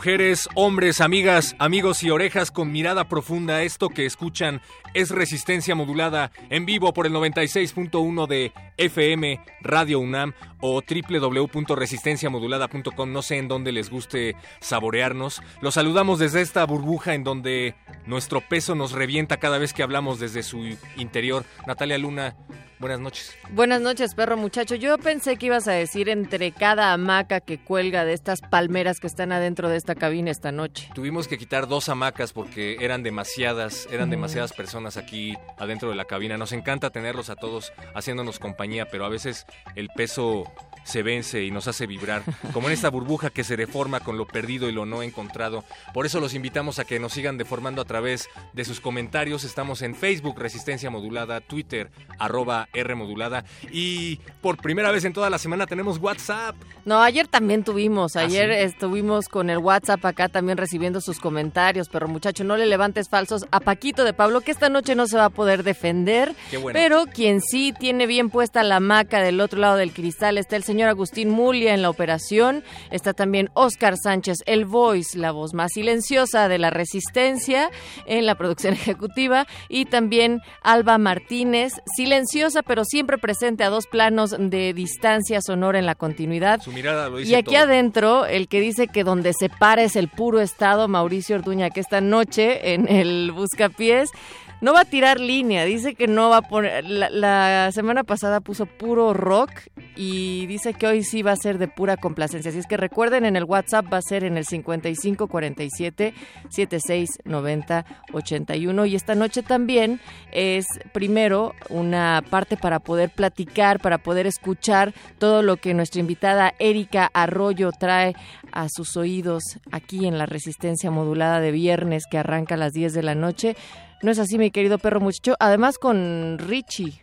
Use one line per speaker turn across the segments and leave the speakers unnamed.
Mujeres, hombres, amigas, amigos y orejas con mirada profunda, esto que escuchan es resistencia modulada en vivo por el 96.1 de FM Radio UNAM o www.resistenciamodulada.com. No sé en dónde les guste saborearnos. Los saludamos desde esta burbuja en donde nuestro peso nos revienta cada vez que hablamos desde su interior. Natalia Luna, Buenas noches.
Buenas noches, perro muchacho. Yo pensé que ibas a decir entre cada hamaca que cuelga de estas palmeras que están adentro de esta cabina esta noche.
Tuvimos que quitar dos hamacas porque eran demasiadas, eran demasiadas personas aquí adentro de la cabina. Nos encanta tenerlos a todos haciéndonos compañía, pero a veces el peso se vence y nos hace vibrar, como en esta burbuja que se deforma con lo perdido y lo no encontrado. Por eso los invitamos a que nos sigan deformando a través de sus comentarios. Estamos en Facebook, Resistencia Modulada, Twitter, arroba R modulada. Y por primera vez en toda la semana tenemos WhatsApp.
No, ayer también tuvimos.
¿Ah,
Ayer
sí?
estuvimos con el WhatsApp acá también recibiendo sus comentarios. Pero muchacho, no le levantes falsos a Paquito de Pablo, que esta noche no se va a poder defender.
Qué bueno.
Pero quien sí tiene bien puesta la maca del otro lado del cristal está el señor Agustín Mulia en la operación. Está también Oscar Sánchez, el voice, la voz más silenciosa de la resistencia en la producción ejecutiva. Y también Alba Martínez, silenciosa pero siempre presente a dos planos de distancia sonora en la continuidad.
Su mirada lo dice
Y aquí
todo.
adentro, el que dice que donde se para es el puro estado, Mauricio Orduña, que esta noche en el Buscapiés no va a tirar línea, dice que no va a poner. La, semana pasada puso puro rock y dice que hoy sí va a ser de pura complacencia. Así es que recuerden, en el WhatsApp va a ser en el 5547 7690 81. Y esta noche también es primero una parte para poder platicar, para poder escuchar todo lo que nuestra invitada Erika Arroyo trae a sus oídos aquí en la resistencia modulada de viernes que arranca a las 10 de la noche. No es así, mi querido perro muchacho. Además con Richie.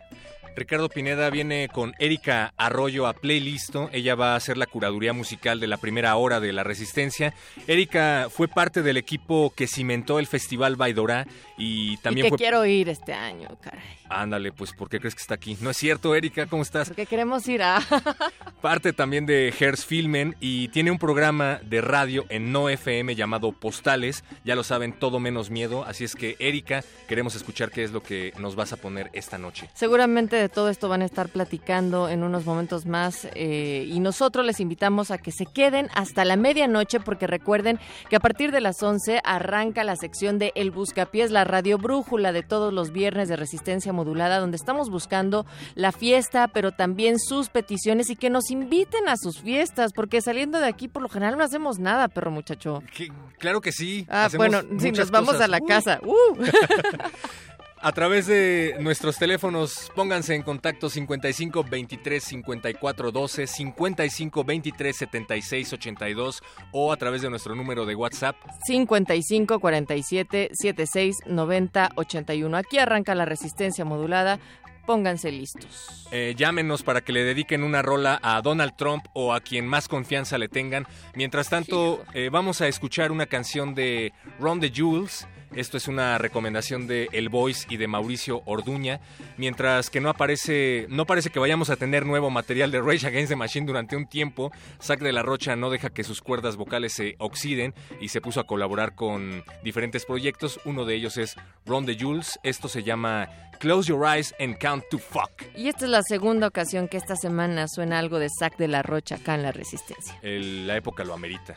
Ricardo Pineda viene con Erika Arroyo a Playlisto. Ella va a hacer la curaduría musical de la primera hora de La Resistencia. Erika fue parte del equipo que cimentó el Festival Baidorá y también
y que
fue...
quiero ir este año, caray.
Ándale, pues, ¿por qué crees que está aquí? No es cierto, Erika, ¿cómo estás?
Porque queremos ir a...
Parte también de Hertz Filmen y tiene un programa de radio en No FM llamado Postales. Ya lo saben, todo menos miedo. Así es que, Erika, queremos escuchar qué es lo que nos vas a poner esta noche.
Seguramente de todo esto van a estar platicando en unos momentos más eh, y nosotros les invitamos a que se queden hasta la medianoche porque recuerden que a partir de las 11 arranca la sección de El Buscapiés, la radio brújula de todos los viernes de resistencia modulada donde estamos buscando la fiesta pero también sus peticiones y que nos inviten a sus fiestas porque saliendo de aquí por lo general no hacemos nada, perro muchacho.
Claro que sí.
Ah, bueno, si
muchas
nos vamos
cosas.
a la
Uy.
casa. ¡Uh!
A través de nuestros teléfonos, pónganse en contacto 55 23 54 12, 55 23 76 82 o a través de nuestro número de WhatsApp
55 47 76 90 81. Aquí arranca la resistencia modulada. Pónganse listos.
Eh, llámenos para que le dediquen una rola a Donald Trump o a quien más confianza le tengan. Mientras tanto, eh, vamos a escuchar una canción de Ron the Jules. Esto es una recomendación de El Voice y de Mauricio Orduña. Mientras que no aparece, no parece que vayamos a tener nuevo material de Rage Against the Machine durante un tiempo. Zack de la Rocha no deja que sus cuerdas vocales se oxiden y se puso a colaborar con diferentes proyectos. Uno de ellos es Ron the Jules. Esto se llama Close Your Eyes and Count to Fuck.
Y esta es la segunda ocasión que esta semana suena algo de Zack de la Rocha acá en la resistencia.
El- la época lo amerita.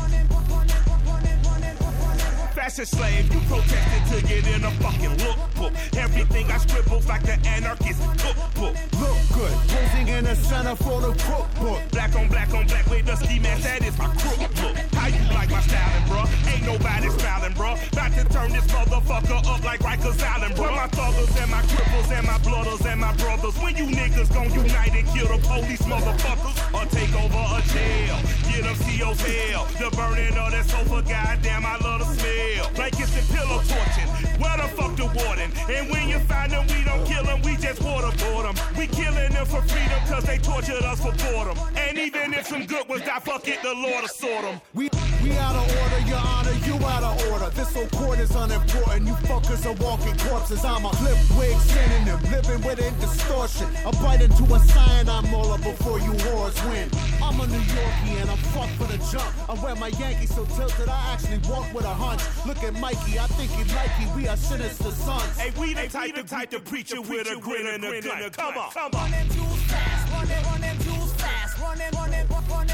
Fashion slave, you protested to get in a fucking lookbook. Everything I scribbled like the anarchist cookbook.
Look good, posing in the center for the cookbook.
Black on black on black with ski mask, that is my crook look. You like my styling, bruh? Ain't nobody smiling, bruh. About to turn this motherfucker up like Rikers Island, bruh. My thuggers and my cripples and my blooders and my brothers. When you niggas gon' unite and kill the police motherfuckers or take over a jail. Get them CO's hell. The burning of that sofa, goddamn, I love the smell. Blankets and pillow torching. Where the fuck the warden? And when you find them, we don't kill them, we just waterboard them. We killing them for freedom cause they tortured us for boredom. And even if some good ones die, fuck it, the Lord will sort them.
We we out of order, your honor, you out of order. This whole court is unimportant. You fuckers are walking corpses. I'm a flip wig synonym, living within distortion. I bite into a cyanide molar before you whores win. I'm a New Yorkie and I'm fucked for the jump. I wear my Yankees so tilted, I actually walk with a hunch. Look at Mikey, I think he like he, we are sinister sons.
Hey, we the type, the type to preach it with a grin and a grin. Come on, come on.
Run them jewels fast, run them, run them jewels fast, run them, run them, run them,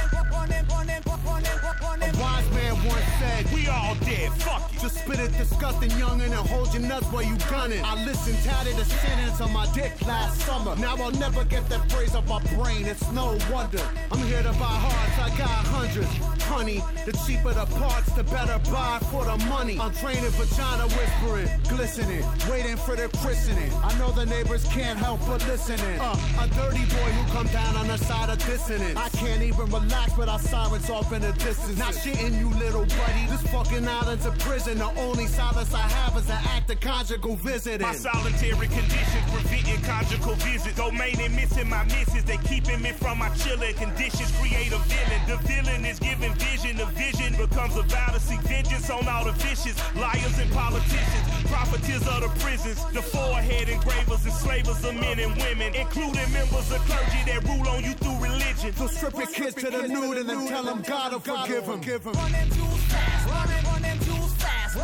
All dead, fuck it.
Just spit it disgusting youngin' and hold your nuts while you gunning. I listened, tatted the sentence on my dick last summer. Now I'll never get that phrase off my brain, it's no wonder. I'm here to buy hearts, I got hundreds. Honey, the cheaper the parts, the better buy for the money. I'm training vagina whispering, glistening, waiting for the christening. I know the neighbors can't help but listening. Uh, a dirty boy who come down on the side of dissonance. I can't even relax without sirens off in the distance. Not shitting you, little buddy. This fucking island's a prison. The only solace I have is an act of conjugal visiting.
My solitary conditions preventing conjugal visits. Domain and missing my misses. They keeping me from my chilling conditions. Create a villain. The villain is giving vision. The vision becomes a vow to seek vengeance on all the vicious liars and politicians. Profiteers of the prisons. The forehead engravers and slavers of men and women, including members of clergy that rule on you through religion.
So strip your kids to the nude and then tell them God will forgive them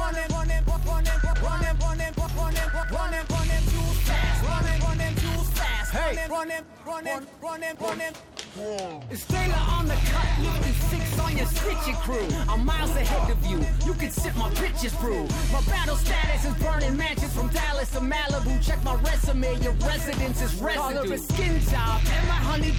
running running
it's Taylor on the cut, looking six on your stitching crew. I'm miles ahead of you. You can sip my bitches brew. My battle status is burning mansions from Dallas to Malibu. Check my resume, your residence is residue. Call a skin job, and my honey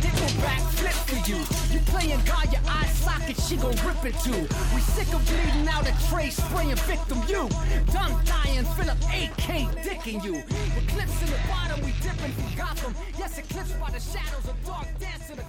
back flip for you. You playing God, your eye socket, she gon' rip it too. We sick of bleeding out a tray, spraying victim you. Done dying, Philip AK dicking you. Eclipse in the bottom, we dipping from Gotham. Yes, eclipsed by the shadows of dark dance in the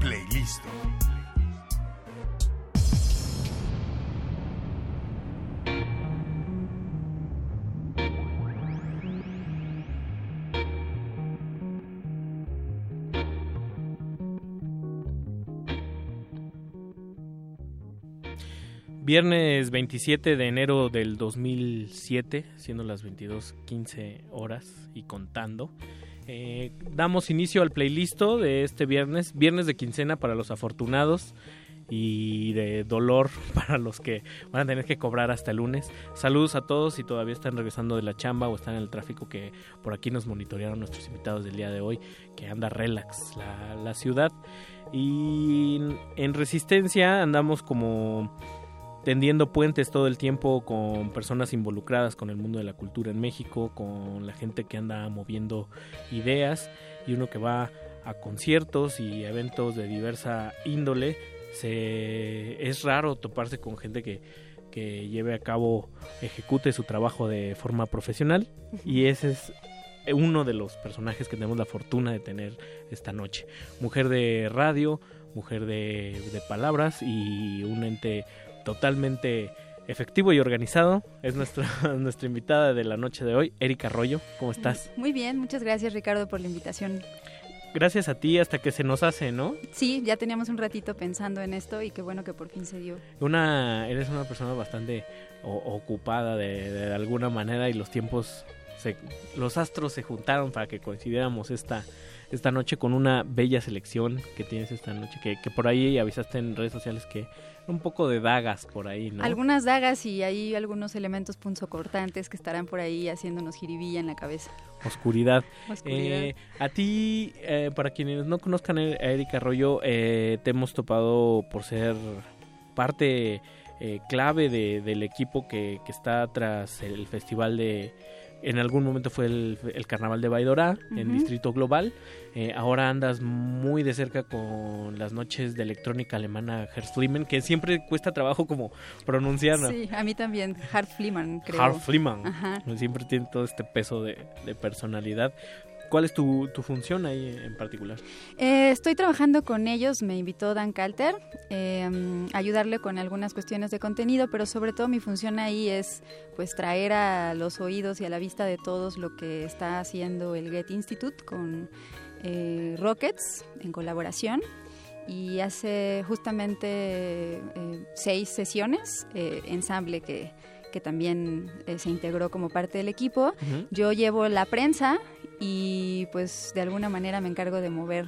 playlisto.
Viernes 27 de enero del 2007, siendo las 22.15 horas y contando. Eh, damos inicio al playlist de este viernes, viernes de quincena para los afortunados y de dolor para los que van a tener que cobrar hasta el lunes. Saludos a todos si todavía están regresando de la chamba o están en el tráfico que por aquí nos monitorearon nuestros invitados del día de hoy, que anda relax la, la ciudad. Y en resistencia andamos como tendiendo puentes todo el tiempo con personas involucradas con el mundo de la cultura en México, con la gente que anda moviendo ideas y uno que va a conciertos y eventos de diversa índole. Se, es raro toparse con gente que, que lleve a cabo, ejecute su trabajo de forma profesional y ese es uno de los personajes que tenemos la fortuna de tener esta noche. Mujer de radio, mujer de, de palabras y un ente totalmente efectivo y organizado. Es nuestra, nuestra invitada de la noche de hoy, Erika Arroyo. ¿Cómo estás?
Muy bien, muchas gracias Ricardo por la invitación.
Gracias a ti hasta que se nos hace, ¿no?
Sí, ya teníamos un ratito pensando en esto y qué bueno que por fin se dio.
Una, eres una persona bastante o- ocupada de, de alguna manera y los tiempos, se, los astros se juntaron para que coincidiéramos esta, esta noche con una bella selección que tienes esta noche, que, que por ahí avisaste en redes sociales que un poco de dagas por ahí, ¿no?
Algunas dagas y hay algunos elementos punzocortantes que estarán por ahí haciéndonos jiribilla en la cabeza.
Oscuridad.
Oscuridad.
Eh, a ti, eh, para quienes no conozcan a Erika Arroyo, eh, te hemos topado por ser parte eh, clave de- del equipo que, que está tras el festival de... En algún momento fue el, el Carnaval de Baidora en. Distrito Global. Eh, ahora andas muy de cerca con las noches de electrónica alemana Herzflimmen, que siempre cuesta trabajo como pronunciar. ¿no?
Sí, a mí también. Hart Fliman, creo.
Hart Fliman.
Ajá.
Siempre tiene todo este peso de, de personalidad. ¿Cuál es tu, función ahí en particular?
Eh, estoy trabajando con ellos, me invitó Dan Calter, a ayudarle con algunas cuestiones de contenido, pero sobre todo mi función ahí es pues traer a los oídos y a la vista de todos lo que está haciendo el Get Institute con eh, Rockets en colaboración y hace justamente eh, seis sesiones, ensamble que, que también eh, se integró como parte del equipo. Yo llevo la prensa y pues de alguna manera me encargo de mover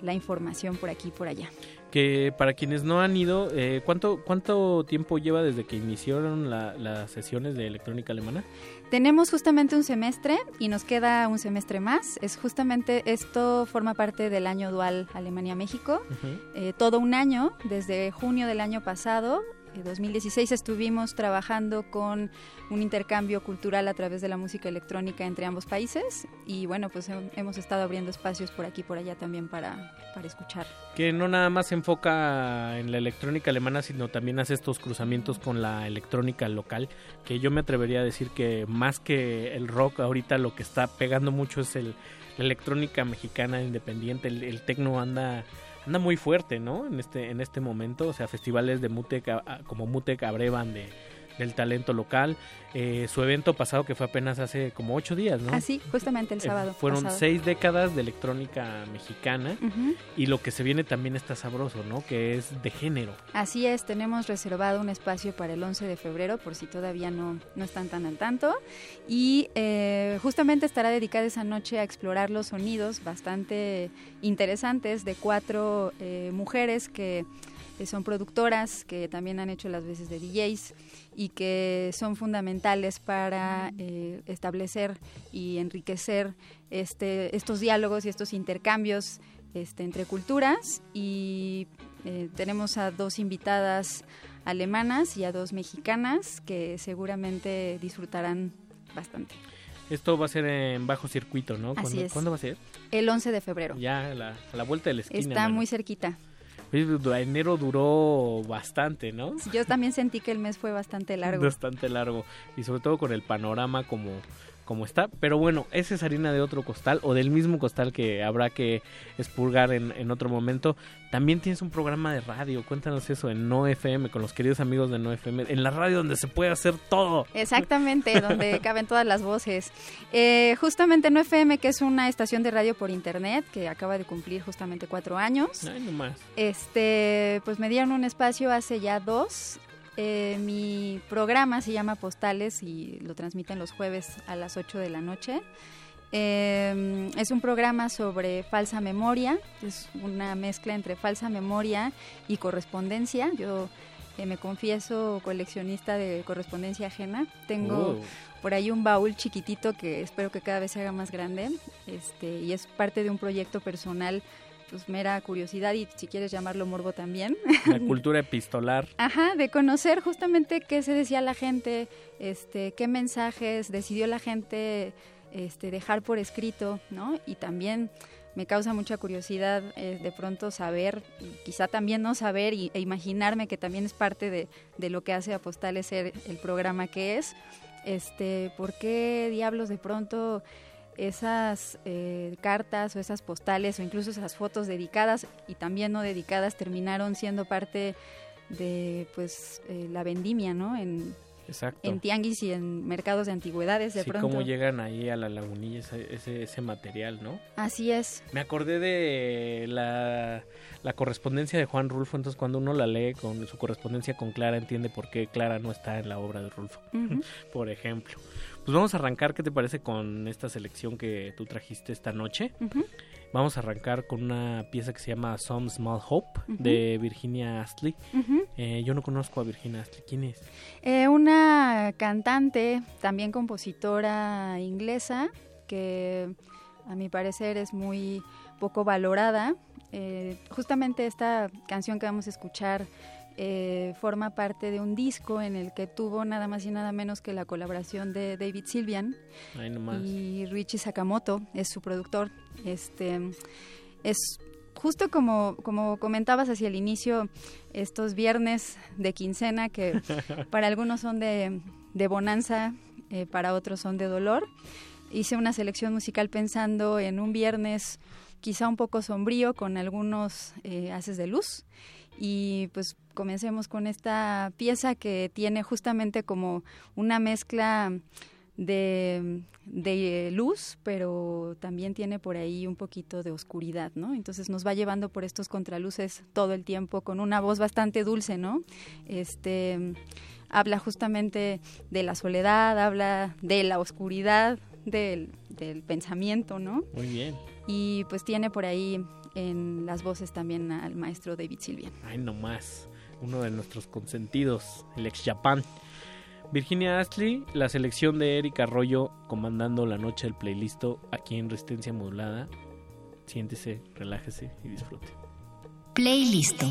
la información por aquí y por allá.
Que para quienes no han ido, eh, ¿cuánto, ¿cuánto tiempo lleva desde que iniciaron la- las sesiones de electrónica alemana?
Tenemos justamente un semestre y nos queda un semestre más. Es justamente esto forma parte del año dual Alemania-México. Eh, todo un año, desde junio del año pasado, 2016, estuvimos trabajando con un intercambio cultural a través de la música electrónica entre ambos países y bueno, pues hem- hemos estado abriendo espacios por aquí y por allá también para, para escuchar.
Que no nada más se enfoca en la electrónica alemana, sino también hace estos cruzamientos con la electrónica local, que yo me atrevería a decir que más que el rock ahorita lo que está pegando mucho es el, la electrónica mexicana independiente, el, el tecno anda anda muy fuerte, ¿no? En este en este momento, o sea, festivales de Mutec como Mutec abrevan de del talento local. Eh, su evento pasado que fue apenas hace como ocho días, ¿no?
Así, justamente el
Eh,
sábado.
fueron
pasado.
seis décadas de electrónica mexicana y lo que se viene también está sabroso, ¿no? Que es de género.
Así es, tenemos reservado un espacio para el 11 de febrero, por si todavía no, no están tan al tanto. Y eh, justamente estará dedicada esa noche a explorar los sonidos bastante interesantes de cuatro eh, mujeres que eh, son productoras, que también han hecho las veces de DJs y que son fundamentales para eh, establecer y enriquecer este, estos diálogos y estos intercambios este, entre culturas y eh, tenemos a dos invitadas alemanas y a dos mexicanas que seguramente disfrutarán bastante.
Esto va a ser en bajo circuito, ¿no?
Así
¿Cuándo,
es.
¿cuándo va a ser?
El 11 de febrero.
Ya a la, a la vuelta de la esquina.
Está
mano.
muy cerquita.
Enero duró bastante, ¿no?
Yo también sentí que el mes fue bastante largo.
Bastante largo. Y sobre todo con el panorama como, como está. Pero bueno, esa es harina de otro costal o del mismo costal que habrá que expurgar en, en otro momento. También tienes un programa de radio. Cuéntanos eso en No FM, con los queridos amigos de No FM. En la radio donde se puede hacer todo.
Exactamente, donde caben todas las voces. Eh, justamente No FM, que es una estación de radio por internet que acaba de cumplir justamente cuatro años.
Ay, nomás.
Este, pues me dieron un espacio hace ya dos. Eh, mi programa se llama Postales y lo transmiten los jueves a las 8 de la noche. Eh, es un programa sobre falsa memoria, es una mezcla entre falsa memoria y correspondencia. Yo eh, me confieso coleccionista de correspondencia ajena. Tengo
Oh.
por ahí un baúl chiquitito que espero que cada vez se haga más grande. Este, y es parte de un proyecto personal, pues mera curiosidad y si quieres llamarlo morbo también.
La cultura epistolar.
Ajá, de conocer justamente qué se decía la gente, este, qué mensajes decidió la gente este, dejar por escrito, ¿no? Y también me causa mucha curiosidad eh, de pronto saber, y quizá también no saber y, e imaginarme que también es parte de, de lo que hace a Postales ser el programa que es, este, ¿por qué diablos de pronto esas eh, cartas o esas postales o incluso esas fotos dedicadas y también no dedicadas terminaron siendo parte de pues eh, la vendimia, ¿no? En,
Exacto.
en tianguis y en mercados de antigüedades de
sí,
pronto.
cómo llegan ahí a la lagunilla ese, ese, ese material, ¿no?
Así es.
Me acordé de la, la correspondencia de Juan Rulfo, entonces cuando uno la lee con su correspondencia con Clara, entiende por qué Clara no está en la obra de Rulfo, por ejemplo. Pues vamos a arrancar, ¿qué te parece con esta selección que tú trajiste esta noche? Vamos a arrancar con una pieza que se llama Some Small Hope de Virginia Astley. Eh, yo no conozco a Virginia Astley. ¿Quién es?
Eh, una cantante, también compositora inglesa, que a mi parecer es muy poco valorada. Eh, justamente esta canción que vamos a escuchar eh, forma parte de un disco en el que tuvo nada más y nada menos que la colaboración de David
nomás.
y Richie Sakamoto es su productor. Este es justo como, como comentabas hacia el inicio, estos viernes de quincena que para algunos son de, de bonanza, eh, para otros son de dolor. Hice una selección musical pensando en un viernes quizá un poco sombrío con algunos eh, haces de luz. Y pues comencemos con esta pieza que tiene justamente como una mezcla de, de luz, pero también tiene por ahí un poquito de oscuridad, ¿no? Entonces nos va llevando por estos contraluces todo el tiempo con una voz bastante dulce, ¿no? Este habla justamente de la soledad, habla de la oscuridad del, del pensamiento, ¿no?
Muy bien.
Y pues tiene por ahí en las voces también al maestro David Sylvian.
Ay, nomás. Uno de nuestros consentidos, el ex Japan. Virginia Astley, la selección de Erika Arroyo comandando la noche del playlist aquí en Resistencia Modulada. Siéntese, relájese y disfrute.
Playlist.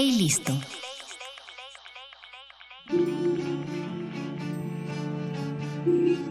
Playlisto.
Die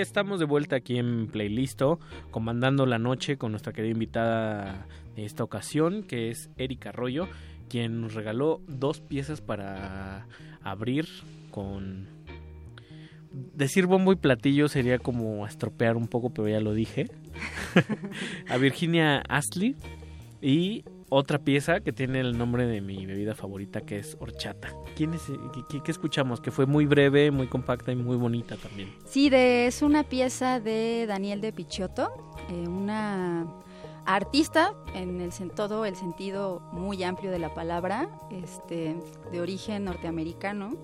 estamos de vuelta aquí en Playlisto, comandando la noche con nuestra querida invitada de esta ocasión, que es Erika Arroyo, quien nos regaló dos piezas para abrir con... Decir bombo y platillo sería como estropear un poco, pero ya lo dije. a Virginia Astley y otra pieza que tiene el nombre de mi bebida favorita que es horchata. ¿Quién es, qué- escuchamos? Que fue muy breve, muy compacta y muy bonita también.
Sí, de, es una pieza de Daniel de Picciotto, eh, una artista en el todo el sentido muy amplio de la palabra, este, de origen norteamericano,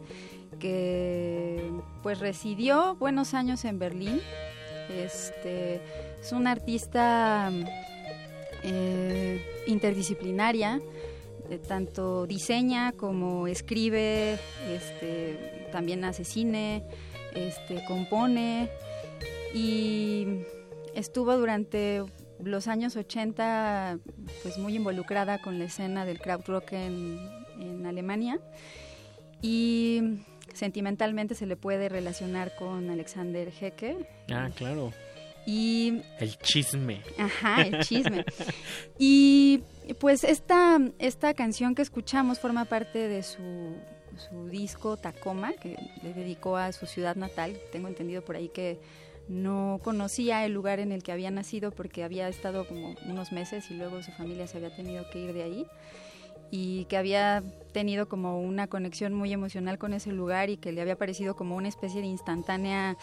que pues residió buenos años en Berlín. Este, es una artista eh, interdisciplinaria, eh, tanto diseña como escribe, este, también hace cine, este, compone. Y estuvo durante los años 80 pues muy involucrada con la escena del krautrock en, en Alemania. Y sentimentalmente se le puede relacionar con Alexander Hecke
Ah, claro.
Y
El chisme.
Ajá, el chisme. Y pues esta, esta canción que escuchamos forma parte de su, su disco Tacoma, que le dedicó a su ciudad natal. Tengo entendido por ahí que no conocía el lugar en el que había nacido porque había estado como unos meses y luego su familia se había tenido que ir de ahí y que había tenido como una conexión muy emocional con ese lugar y que le había parecido como una especie de instantánea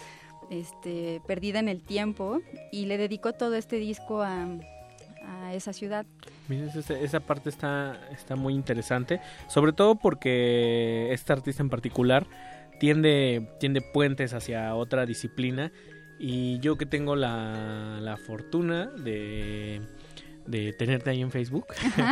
este, perdida en el tiempo y le dedicó todo este disco a, esa ciudad.
Esa, parte está, está muy interesante, sobre todo porque este artista en particular tiende, tiende puentes hacia otra disciplina y yo que tengo la, la fortuna de, de tenerte ahí en Facebook,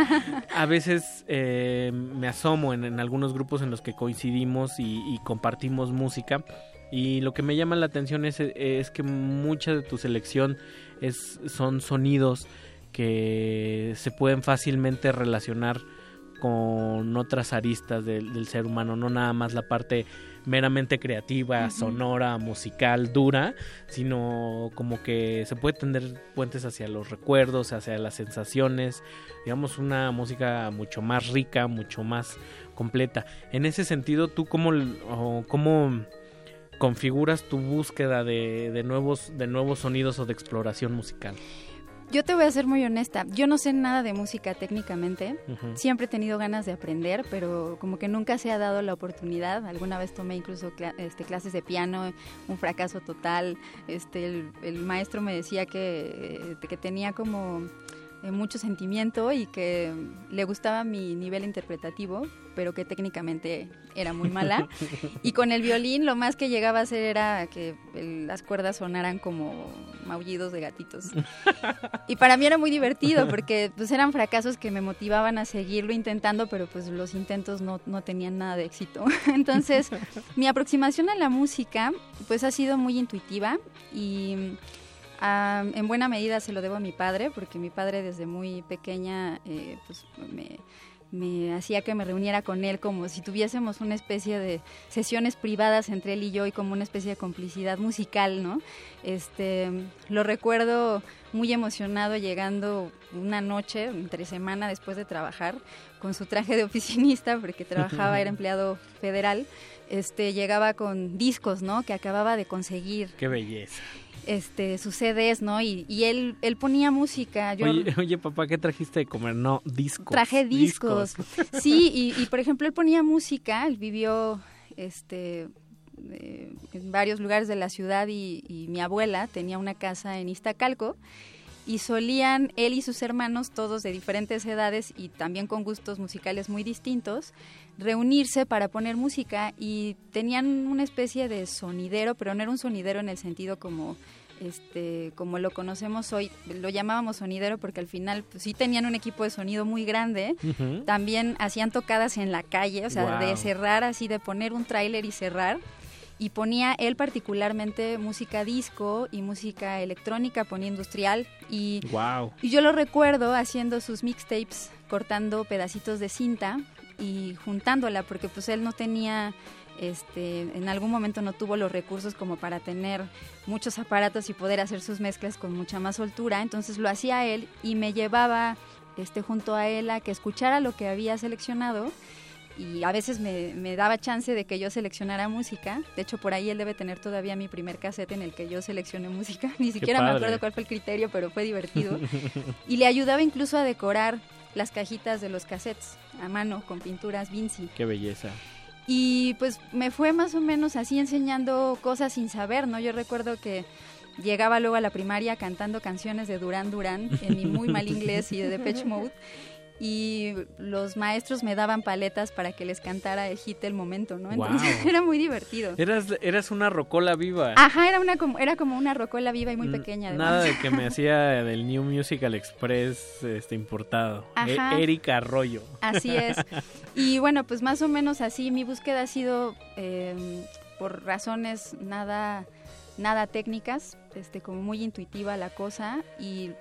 a veces eh, me asomo en, en algunos grupos en los que coincidimos y compartimos música Y lo que me llama la atención es, es que mucha de tu selección es, son sonidos que se pueden fácilmente relacionar con otras aristas del, del ser humano, no nada más la parte meramente creativa, sonora, musical, dura, sino como que se puede tender puentes hacia los recuerdos, hacia las sensaciones, digamos una música mucho más rica, mucho más completa. En ese sentido, ¿tú cómo, o cómo configuras tu búsqueda de, de nuevos, de nuevos sonidos o de exploración musical?
Yo te voy a ser muy honesta, yo no sé nada de música técnicamente, siempre he tenido ganas de aprender, pero como que nunca se ha dado la oportunidad. Alguna vez tomé incluso este, clases de piano, un fracaso total. Este, el, el maestro me decía que, eh, que tenía como eh, mucho sentimiento y que le gustaba mi nivel interpretativo, pero que técnicamente era muy mala. Y con el violín lo más que llegaba a hacer era que el- las cuerdas sonaran como maullidos de gatitos. Y para mí era muy divertido porque pues eran fracasos que me motivaban a seguirlo intentando, pero pues los intentos no, no tenían nada de éxito. Entonces, mi aproximación a la música pues ha sido muy intuitiva y ah, en buena medida se lo debo a mi padre, porque mi padre desde muy pequeña eh, pues me me hacía que me reuniera con él como si tuviésemos una especie de sesiones privadas entre él y yo y como una especie de complicidad musical, ¿no? Este, lo recuerdo muy emocionado llegando una noche, entre semana después de trabajar, con su traje de oficinista, porque trabajaba, era empleado federal, este, llegaba con discos, ¿no? Que acababa de conseguir
Qué belleza.
Este sus CDs, ¿no? Y, y él, él ponía música. Yo
Oye, oye, papá, ¿qué trajiste de comer? No, discos.
traje discos. Sí, y, y, por ejemplo, él ponía música, él vivió este eh, en varios lugares de la ciudad y, y mi abuela tenía una casa en Iztacalco y solían él y sus hermanos, todos de diferentes edades y también con gustos musicales muy distintos, reunirse para poner música y tenían una especie de sonidero, pero no era un sonidero en el sentido como este como lo conocemos hoy, lo llamábamos sonidero porque al final pues, sí tenían un equipo de sonido muy grande, también hacían tocadas en la calle, o sea, de cerrar así, de poner un tráiler y cerrar. Y ponía él particularmente música disco y música electrónica, ponía industrial. Y,
Wow.
y yo lo recuerdo haciendo sus mixtapes, cortando pedacitos de cinta y juntándola, porque pues él no tenía, este, en algún momento no tuvo los recursos como para tener muchos aparatos y poder hacer sus mezclas con mucha más soltura. Entonces lo hacía él y me llevaba este, junto a él a que escuchara lo que había seleccionado y a veces me, me daba chance de que yo seleccionara música. De hecho, por ahí él debe tener todavía mi primer cassette en el que yo seleccioné música. Ni siquiera me acuerdo cuál fue el criterio, pero fue divertido. y le ayudaba incluso a decorar las cajitas de los cassettes a mano con pinturas Vinci.
Qué belleza.
Y pues me fue más o menos así enseñando cosas sin saber, ¿no? Yo recuerdo que llegaba luego a la primaria cantando canciones de Duran Duran en mi muy mal inglés y de Depeche Mode. Y los maestros me daban paletas para que les cantara el hit del momento, ¿no? Entonces era muy divertido.
Eras, eras una rocola viva.
Ajá, era una como, era como una rocola viva y muy pequeña además.
Nada de que me hacía del New Musical Express este importado. E-
Ajá.
Erika Arroyo.
Así es. Y bueno, pues más o menos así mi búsqueda ha sido eh, por razones nada, nada técnicas, este, como muy intuitiva la cosa y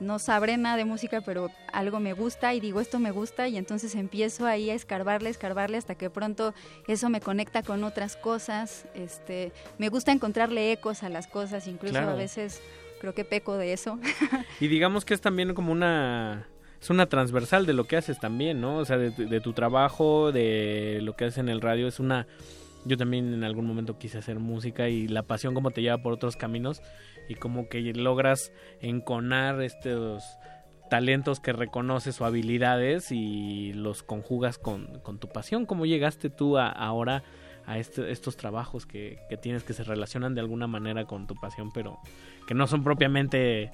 no sabré nada de música, pero algo me gusta y digo esto me gusta y entonces empiezo ahí a escarbarle, escarbarle hasta que pronto eso me conecta con otras cosas. Este, me gusta encontrarle ecos a las cosas, incluso
Claro.
a veces creo que peco de eso.
Y digamos que es también como una... Es una transversal de lo que haces también, ¿no? O sea, de, tu- de tu trabajo, de lo que haces en el radio, es una... Yo también en algún momento quise hacer música y la pasión como te lleva por otros caminos y como que logras enconar estos talentos que reconoces o habilidades y los conjugas con, con tu pasión. ¿Cómo llegaste tú a, ahora a este- estos trabajos que, que tienes que se relacionan de alguna manera con tu pasión, pero que no son propiamente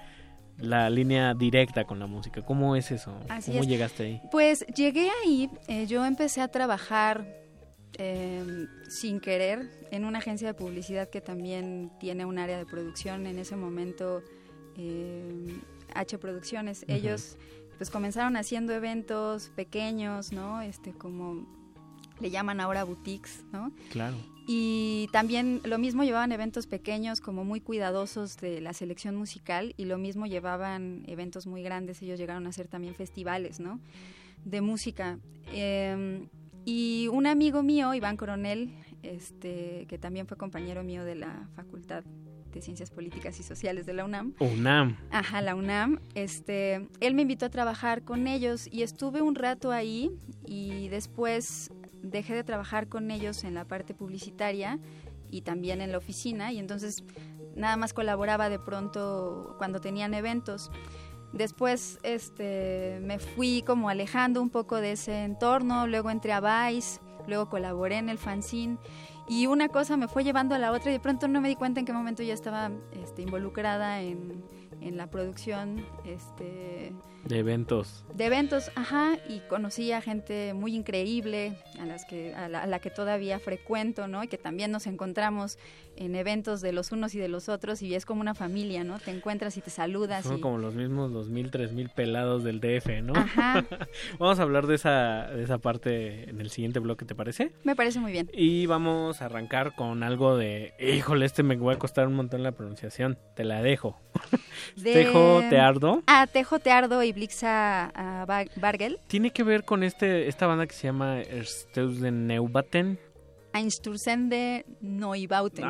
la línea directa con la música? ¿Cómo es eso?
Así
¿Cómo
es.
llegaste ahí?
Pues llegué ahí, eh, yo empecé a trabajar eh, sin querer en una agencia de publicidad que también tiene un área de producción en ese momento, eh, H Producciones. Ellos pues comenzaron haciendo eventos pequeños, ¿no? Este como le llaman ahora boutiques, ¿no?
Claro.
Y también lo mismo llevaban eventos pequeños como muy cuidadosos de la selección musical y lo mismo llevaban eventos muy grandes. Ellos llegaron a hacer también festivales, ¿no? De música. Eh, y un amigo mío, Iván Coronel, este, que también fue compañero mío de la Facultad de Ciencias Políticas y Sociales de la UNAM,
UNAM.
Ajá, la UNAM. Este, él me invitó a trabajar con ellos y estuve un rato ahí y después dejé de trabajar con ellos en la parte publicitaria y también en la oficina y entonces nada más colaboraba de pronto cuando tenían eventos. Después este, me fui como alejando un poco de ese entorno, luego entré a Vice, luego colaboré en el fanzine y una cosa me fue llevando a la otra y de pronto no me di cuenta en qué momento ya estaba este, involucrada en, en la producción este,
De eventos.
de eventos, ajá, y conocí a gente muy increíble, a, las que, a, la, a la que todavía frecuento, ¿no? Y que también nos encontramos en eventos de los unos y de los otros y es como una familia, ¿no? Te encuentras y te saludas.
Son
y...
como los mismos dos mil, tres mil pelados del DF, ¿no?
Ajá.
vamos a hablar de esa, de esa parte en el siguiente bloque, ¿te parece?
Me parece muy bien.
Y vamos a arrancar con algo de, híjole, este me va a costar un montón la pronunciación, te la dejo.
De-
Tejo Teardo.
Ah, Tejo Teardo y Blixa Ba- Bargel.
Tiene que ver con este esta banda que se llama Ersteusen Neubaten.
Einstürzende Neubauten.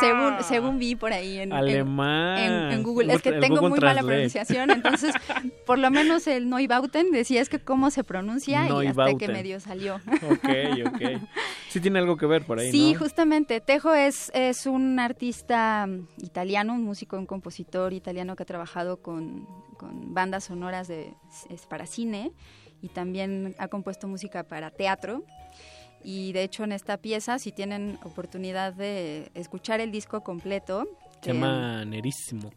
Según, según vi por ahí en, en-
Alemán.
en, en Google. Es que
El
tengo
Google
muy mala pronunciación, entonces por lo menos el Neubauten decía es que cómo se pronuncia y hasta que medio salió.
Ok, ok. Sí tiene algo que ver por ahí,
Sí,
¿no?
justamente. Tejo es, es un artista mm, italiano, un músico, un compositor italiano que ha trabajado con, con bandas sonoras de, es para cine y también ha compuesto música para teatro. Y de hecho en esta pieza, si tienen oportunidad de escuchar el disco completo,
Se llama Nerísimo.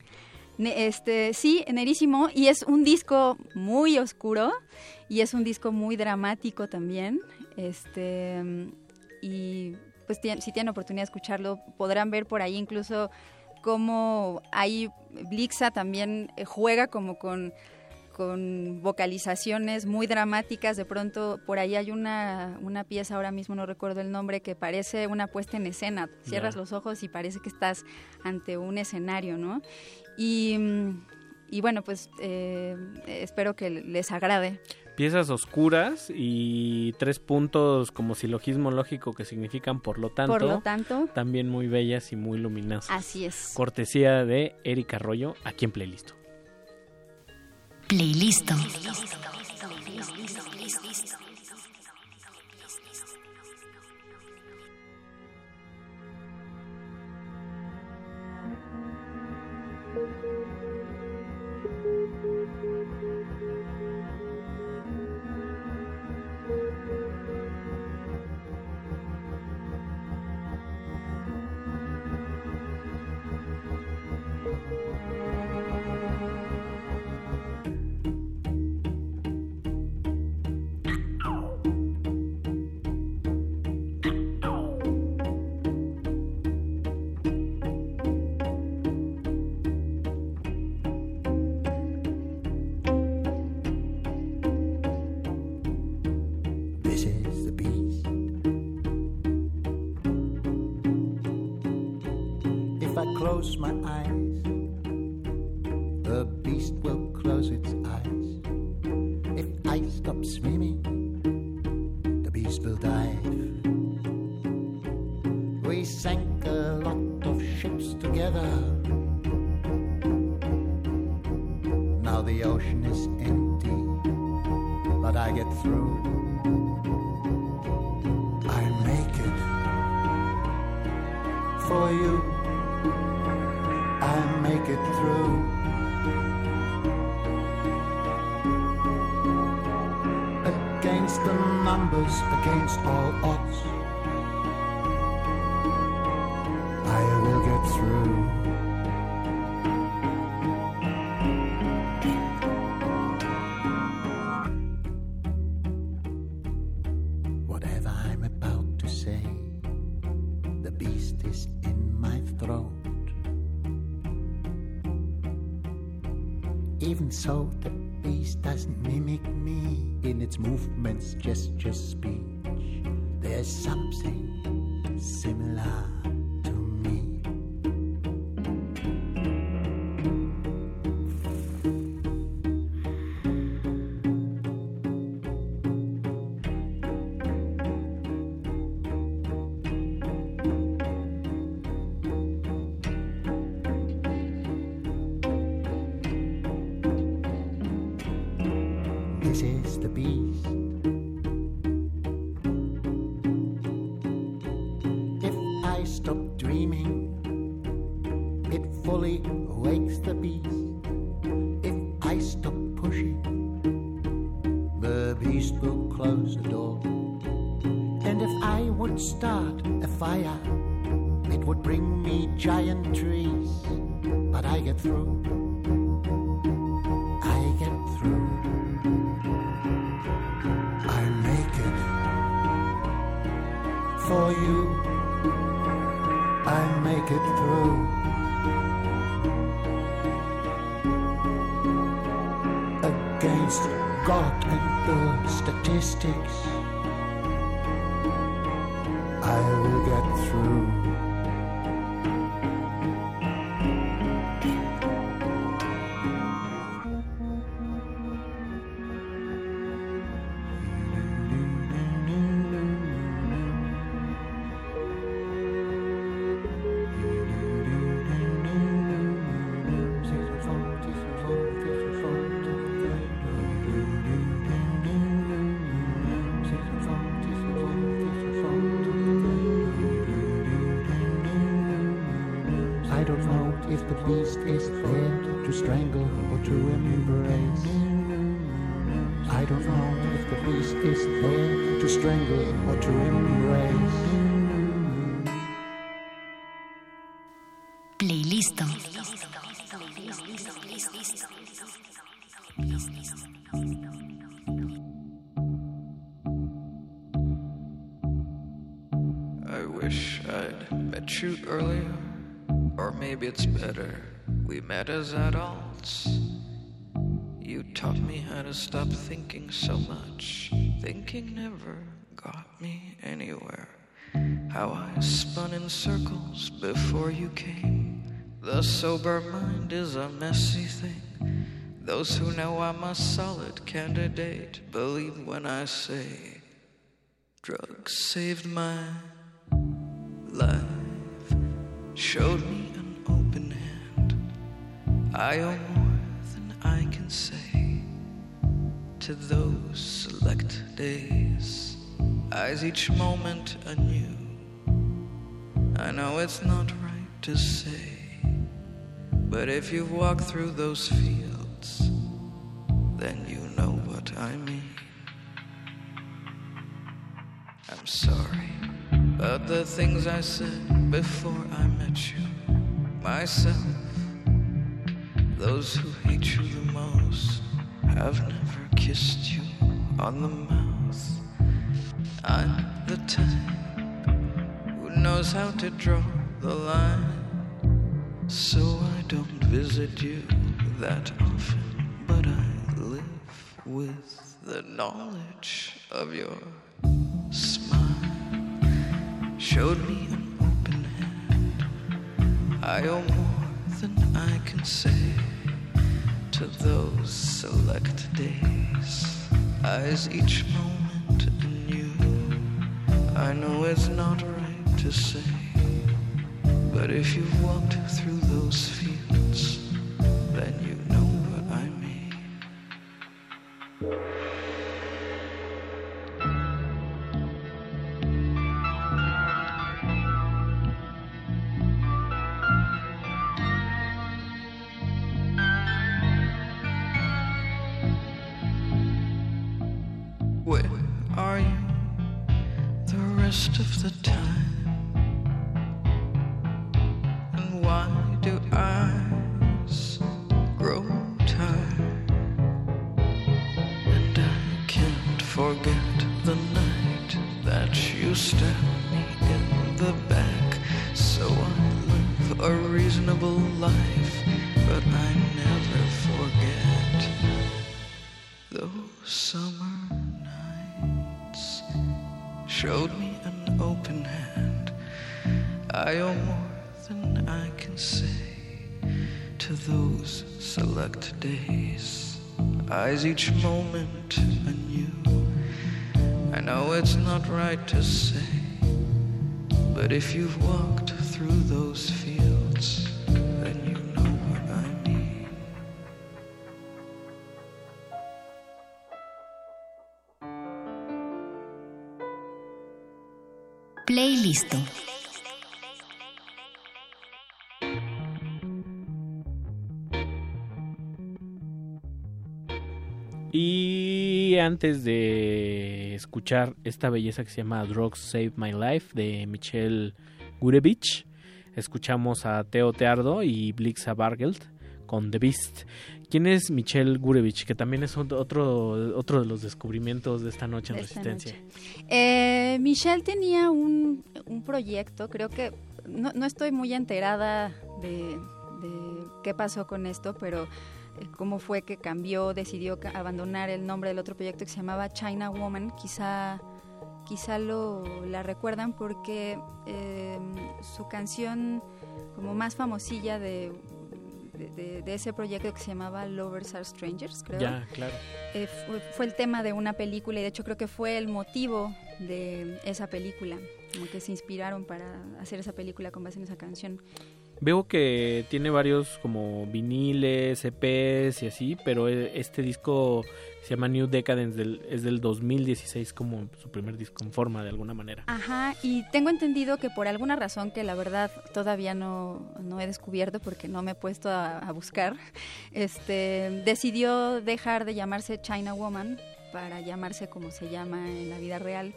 Ne- Este, sí, Nerísimo, y es un disco muy oscuro y es un disco muy dramático también. Este, y pues si tienen oportunidad de escucharlo, podrán ver por ahí incluso cómo ahí Blixa también eh, juega como con con vocalizaciones muy dramáticas, de pronto por ahí hay una, una pieza, ahora mismo no recuerdo el nombre, que parece una puesta en escena. Cierras los ojos y parece que estás ante un escenario, ¿no? Y, y bueno, pues eh, espero que les agrade.
Piezas oscuras y tres puntos como silogismo lógico que significan por lo tanto.
Por lo tanto,
También muy bellas y muy luminosas.
así es.
Cortesía de Erika Arroyo, aquí en Playlist.
Playlist.
Even so, the beast doesn't mimic me in its movements, gestures, speech. There's something similar
we met as adults. You taught me how to stop thinking so much. Thinking never got me anywhere. How I spun in circles before you came. The sober mind is a messy thing. Those who know I'm a solid candidate believe when I say drugs saved my life, showed me an open. I owe more than I can say to those select days. Eyes each moment anew. I know it's not right to say, but if you've walked through those fields, then you know what I mean. I'm sorry about the things I said before I met you. Myself, those who hate you the most have never kissed you on the mouth. I'm the type who knows how to draw the line. So I don't visit you that often, but I live with the knowledge of your smile. Showed me an open hand. I than I can say to those select days. Eyes each moment anew. I know it's not right to say, but if you've walked through those fields, each moment
Y antes de escuchar esta belleza que se llama Drugs Save My Life de Michelle Gurevich, escuchamos a Theo Teardo y Blixa Bargeld con The Beast. ¿Quién es Michelle Gurevich? Que también es otro, otro de los descubrimientos de esta noche en
Esta
Resistencia.
noche. Eh, Michelle tenía un, un proyecto, creo que no, no estoy muy enterada de, de qué pasó con esto, pero cómo fue que cambió, decidió abandonar el nombre del otro proyecto que se llamaba China Woman. Quizá, quizá lo, la recuerdan porque eh, su canción como más famosilla de, de- de- de ese proyecto que se llamaba Lovers Are Strangers, creo.
Ya, claro.
Eh, fue, fue el tema de una película y de hecho creo que fue el motivo de esa película, como que se inspiraron para hacer esa película con base en esa canción.
Veo que tiene varios como viniles, EPs y así, pero eh, este disco se llama New Decadence, del- es del 2016 como su primer disco en forma de alguna manera.
Ajá, y tengo entendido que por alguna razón que la verdad todavía no, no he descubierto porque no me he puesto a, a buscar, este, decidió dejar de llamarse China Woman para llamarse como se llama en la vida real.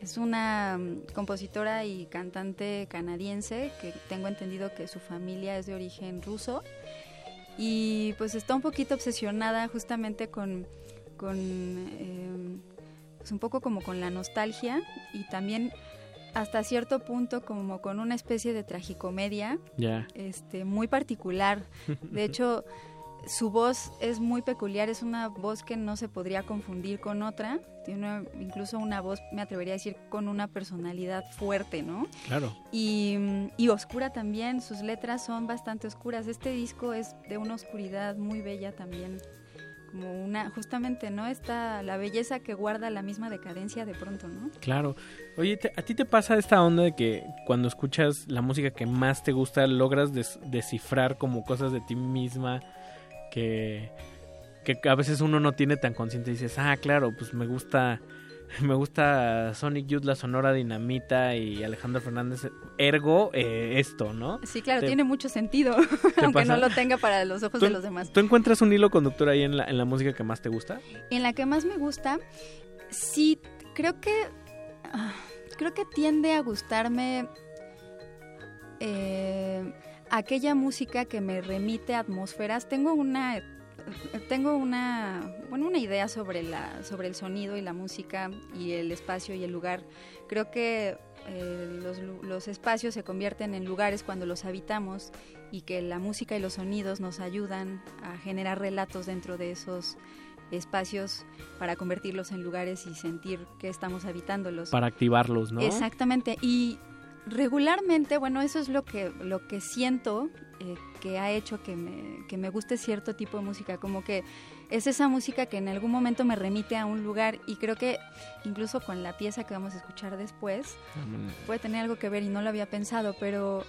Es una mm, compositora y cantante canadiense que tengo entendido que su familia es de origen ruso y pues está un poquito obsesionada justamente con, con em, pues un poco como con la nostalgia y también hasta cierto punto como con una especie de tragicomedia
Ya.
este muy particular. De hecho, su voz es muy peculiar, es una voz que no se podría confundir con otra. Tiene una- incluso una voz, me atrevería a decir, con una personalidad fuerte, ¿no?
Claro.
Y, mm, y oscura también, sus letras son bastante oscuras. Este disco es de una oscuridad muy bella también. Como una, justamente, ¿no? Está la belleza que guarda la misma decadencia de pronto, ¿no?
Claro. Oye, ¿te- ¿a ti te pasa esta onda de que cuando escuchas la música que más te gusta logras des- descifrar como cosas de ti misma que, que a veces uno no tiene tan consciente y dices, ah, claro, pues me gusta me gusta Sonic Youth, la Sonora Dinamita y Alejandro Fernández, ergo eh, esto, ¿no?
Sí, claro,
Te-
tiene mucho sentido,
¿Te
aunque
pasa?
no lo tenga para los ojos
¿Tú,
de los demás.
¿Tú encuentras un hilo conductor ahí en la, en la música que más te gusta?
En la que más me gusta, sí, creo que ah, creo que tiende a gustarme eh, aquella música que me remite a atmósferas. Tengo una tengo una bueno una idea sobre la sobre el sonido y la música y el espacio y el lugar. Creo que eh, los, los espacios se convierten en lugares cuando los habitamos y que la música y los sonidos nos ayudan a generar relatos dentro de esos espacios para convertirlos en lugares y sentir que estamos habitándolos.
Para activarlos, ¿no?
Exactamente. Y regularmente, bueno, eso es lo que, lo que siento eh, que ha hecho que me, que me guste cierto tipo de música, como que es esa música que en algún momento me remite a un lugar y creo que incluso con la pieza que vamos a escuchar después puede tener algo que ver y no lo había pensado, pero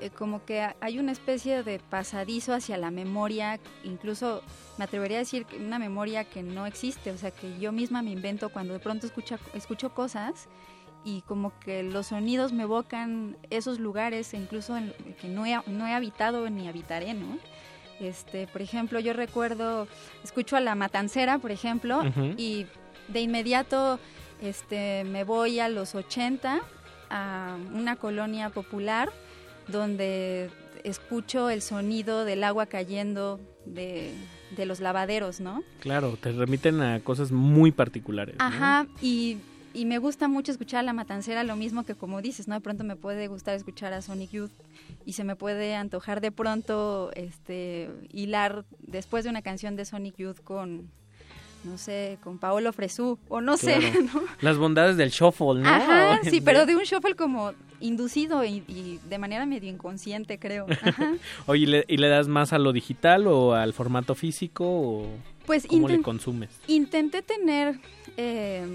eh, como que ha- hay una especie de pasadizo hacia la memoria, incluso me atrevería a decir que una memoria que no existe, o sea, que yo misma me invento cuando de pronto escucha, escucho cosas y como que los sonidos me evocan esos lugares, e incluso en, que no he, no he habitado ni habitaré, ¿no? Este, por ejemplo, yo recuerdo, escucho a la matancera, por ejemplo, y de inmediato este, me voy a los 80 a una colonia popular donde escucho el sonido del agua cayendo de, de los lavaderos, ¿no?
Claro, te remiten a cosas muy particulares. ¿no?
Ajá, y, y me gusta mucho escuchar a La Matancera, lo mismo que como dices, ¿no? De pronto me puede gustar escuchar a Sonic Youth y se me puede antojar de pronto este hilar después de una canción de Sonic Youth con, no sé, con Paolo Fresú, o no sé. ¿no?
Las bondades del shuffle, ¿no?
Ajá, sí, pero de un shuffle como inducido y, y de manera medio inconsciente, creo. Ajá.
Oye, ¿y le, y le das más a lo digital o al formato físico o
Pues
cómo le consumes?
Intenté tener eh,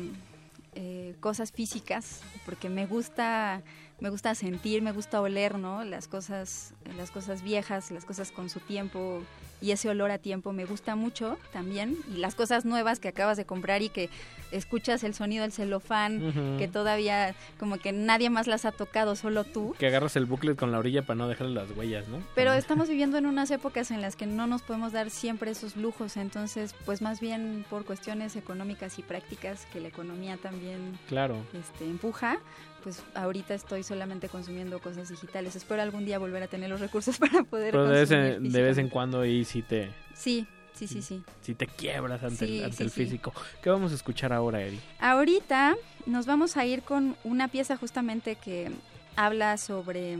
eh, cosas físicas porque me gusta me gusta sentir, me gusta oler, ¿no? Las cosas las cosas viejas, las cosas con su tiempo y ese olor a tiempo me gusta mucho también y las cosas nuevas que acabas de comprar y que escuchas el sonido del celofán que todavía como que nadie más las ha tocado, solo tú.
Que agarras el booklet con la orilla para no dejarle las huellas, ¿no?
Pero estamos viviendo en unas épocas en las que no nos podemos dar siempre esos lujos, entonces pues más bien por cuestiones económicas y prácticas que la economía también
Claro.
este, empuja, pues ahorita estoy solamente consumiendo cosas digitales. Espero algún día volver a tener los recursos para poder
Pero de vez, en, de vez en
físicamente.
cuando ahí sí te,
Sí, sí, sí, sí.
sí te quiebras ante,
Sí,
el, ante
sí,
el
sí.
físico. ¿Qué vamos a escuchar ahora, Eri?
Ahorita nos vamos a ir con una pieza justamente que habla sobre,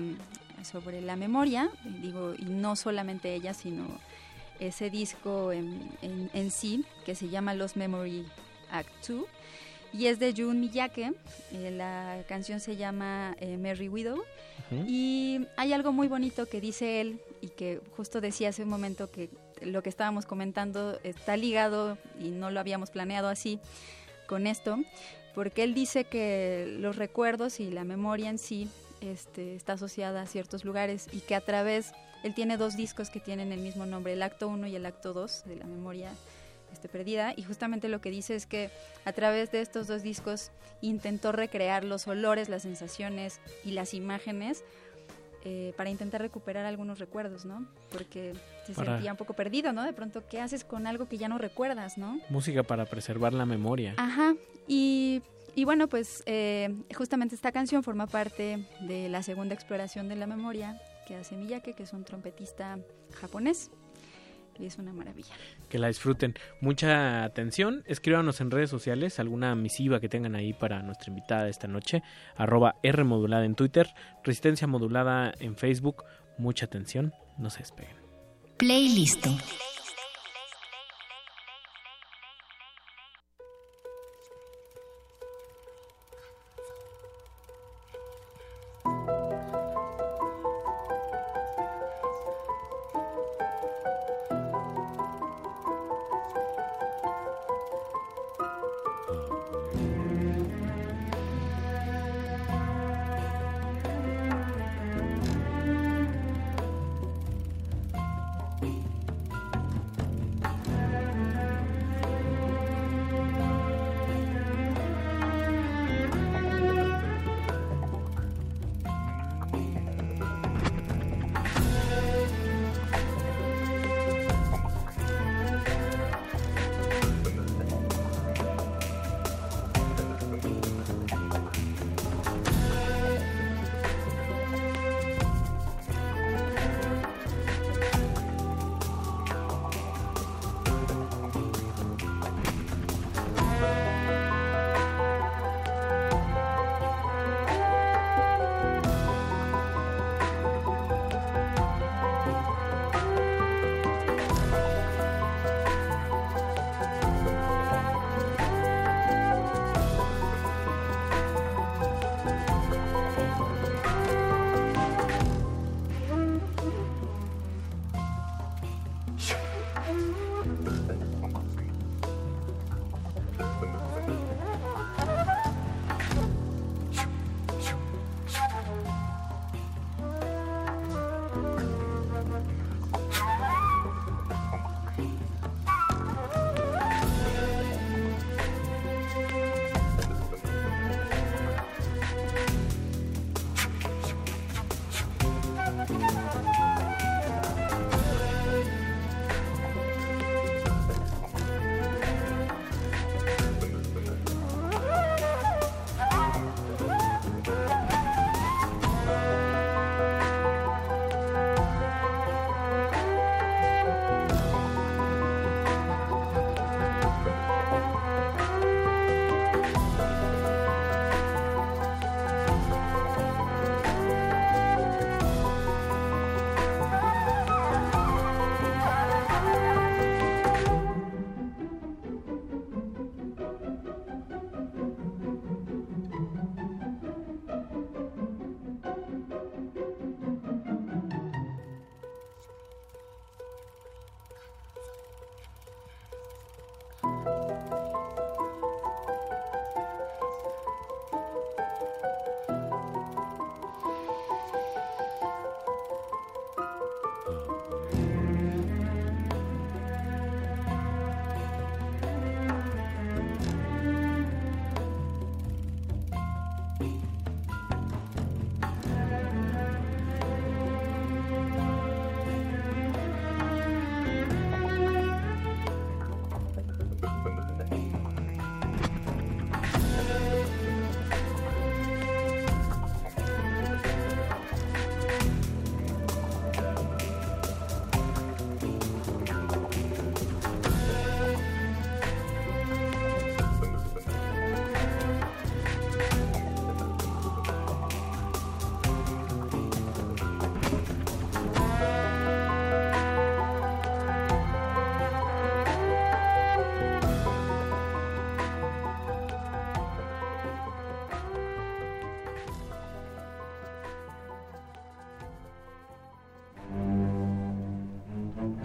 sobre la memoria, digo, y no solamente ella, sino ese disco en, en- en sí, que se llama Los Memory Act 2, y es de Jun Miyake. Eh, la canción se llama eh, Merry Widow. Y hay algo muy bonito que dice él y que justo decía hace un momento que lo que estábamos comentando está ligado y no lo habíamos planeado así con esto, porque él dice que los recuerdos y la memoria en sí este, está asociada a ciertos lugares y que a través, él tiene dos discos que tienen el mismo nombre, el acto 1 y el acto 2 de la memoria este, perdida y justamente lo que dice es que a través de estos dos discos intentó recrear los olores, las sensaciones y las imágenes eh, para intentar recuperar algunos recuerdos, ¿no? Porque se
Para-
sentía un poco perdido, ¿no? De pronto, ¿qué haces con algo que ya no recuerdas, ¿no?
Música para preservar la memoria.
Ajá, y, y bueno, pues eh, justamente esta canción forma parte de la segunda exploración de la memoria que hace Miyake, que es un trompetista japonés, y es una maravilla.
Que la disfruten. Mucha atención. Escríbanos en redes sociales alguna misiva que tengan ahí para nuestra invitada de esta noche. Arroba R modulada en Twitter. Resistencia modulada en Facebook. Mucha atención. No se despeguen.
Playlist.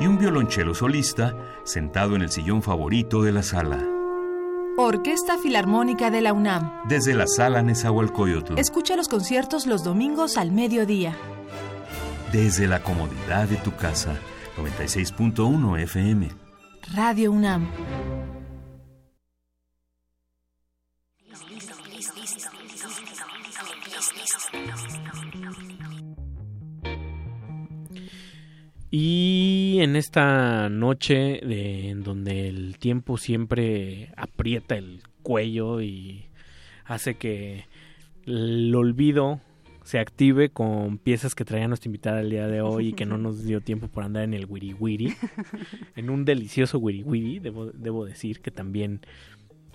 Y un violonchelo solista sentado en el sillón favorito de la sala.
Orquesta Filarmónica de la UNAM.
Desde la sala Nezahualcóyotl,
Escucha los conciertos los domingos al mediodía.
desde la comodidad de tu casa. 96.1 FM.
Radio UNAM.
Y en esta noche de, en donde el tiempo siempre aprieta el cuello y hace que el olvido se active con piezas que traía nuestra invitada el día de hoy y que no nos dio tiempo por andar en el wiri wiri, en un delicioso wiri wiri, debo, debo decir que también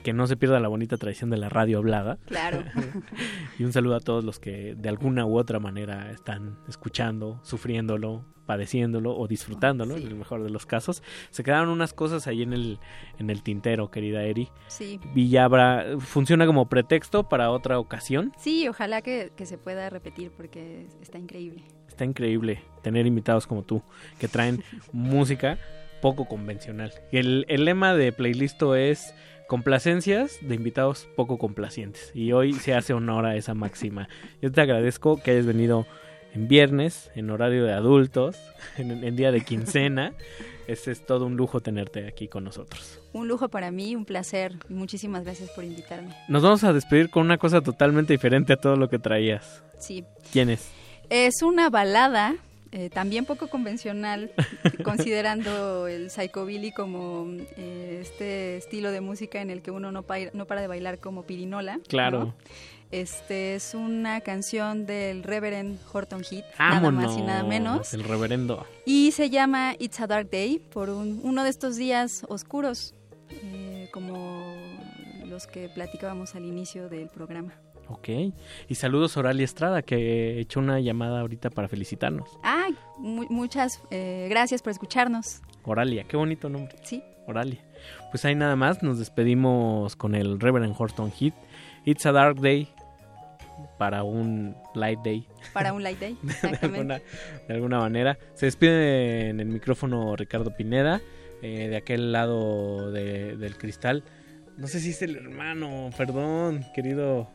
que no se pierda la bonita tradición de la radio hablada.
Claro.
y un saludo a todos los que de alguna u otra manera están escuchando, sufriéndolo, padeciéndolo o disfrutándolo, en el mejor de los casos. Se quedaron unas cosas ahí en el, en el tintero, querida Eri.
Sí.
Y ya habrá, funciona como pretexto para otra ocasión.
Sí, ojalá que, que se pueda repetir porque es- está increíble.
Está increíble tener invitados como tú, que traen música poco convencional. El, el lema de Playlisto es complacencias de invitados poco complacientes. Y hoy se hace honor a esa máxima. Yo te agradezco que hayas venido en viernes, en horario de adultos, en, en día de quincena. Ese es todo un lujo tenerte aquí con nosotros.
Un lujo para mí, un placer y muchísimas gracias por invitarme.
Nos vamos a despedir con una cosa totalmente diferente a todo lo que traías.
Sí.
¿Quién es?
Es una balada, eh, también poco convencional, considerando el psychobilly como eh, este estilo de música en el que uno no, pa- no para de bailar como pirinola.
Claro.
¿no? Este es una canción del Reverend Horton Heat, nada más y nada menos.
El reverendo.
Y se llama It's a Dark Day por un- uno de estos días oscuros, eh, como los que platicábamos al inicio del programa.
Ok. Y saludos a Oralia Estrada, que echó una llamada ahorita para felicitarnos.
Ah, mu- muchas eh, gracias por escucharnos.
Oralia, qué bonito nombre.
Sí.
Oralia. Pues ahí nada más, nos despedimos con el Reverend Horton Heat. It's a Dark Day para un light day.
Para un light day,
de,
exactamente.
alguna, de alguna manera. Se despide en el micrófono Ricardo Pineda, eh, de aquel lado de- del cristal. No sé si es el hermano, perdón, querido.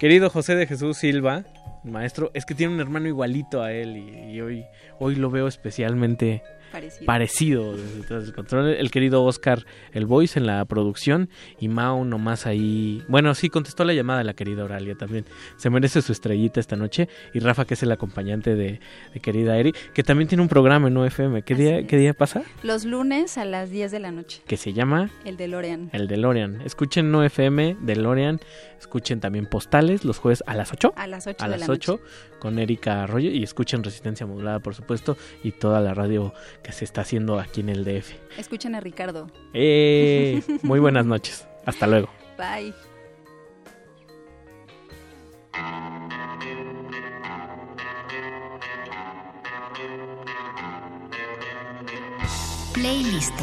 Querido José de Jesús Silva, maestro, es que tiene un hermano igualito a él y, y hoy, hoy lo veo especialmente
Parecido.
parecido detrás del control. El querido Oscar El Voice en la producción y Mao nomás ahí. Bueno, sí, contestó la llamada la querida Oralia también. Se merece su estrellita esta noche. Y Rafa, que es el acompañante de, de querida Eri, que también tiene un programa en UFM. ¿Qué día, ¿Qué día pasa?
Los lunes a las 10 de la noche,
Que se llama
el de Lorean.
El DeLorean. Escuchen No FM, DeLorean. Escuchen también Postales los jueves a las 8.
A las 8
A
de
las
la
8 con Erika Arroyo. Y escuchen Resistencia Modulada, por supuesto. Y toda la radio que se está haciendo aquí en el DF.
Escuchen a Ricardo.
¡Eh! Muy buenas noches. Hasta luego.
Bye.
Playlist.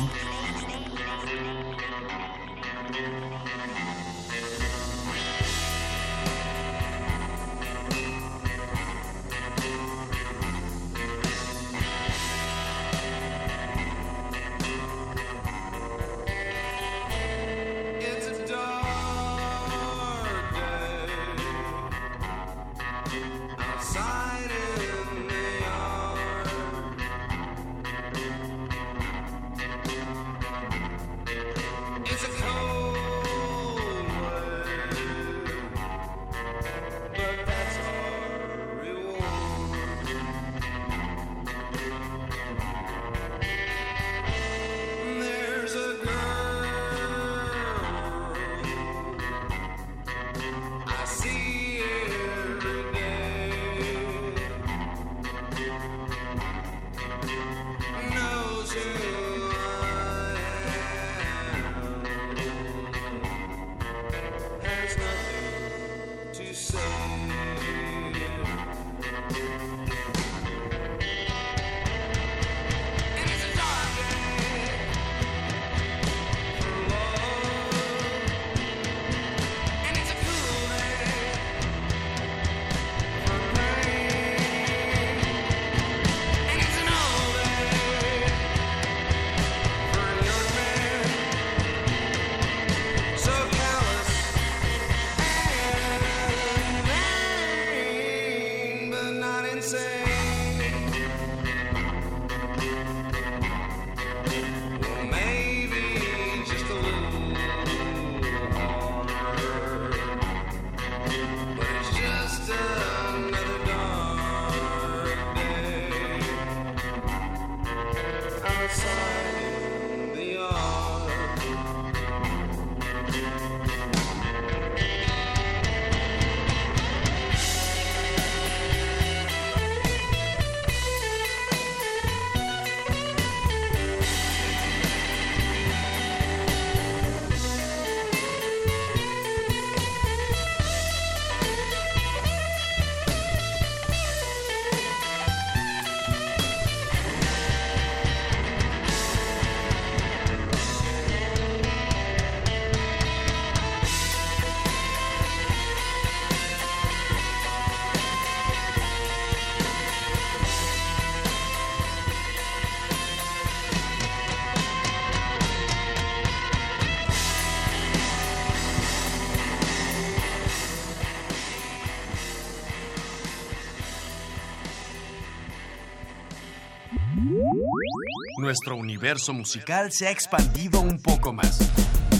Universo musical se ha expandido un poco más.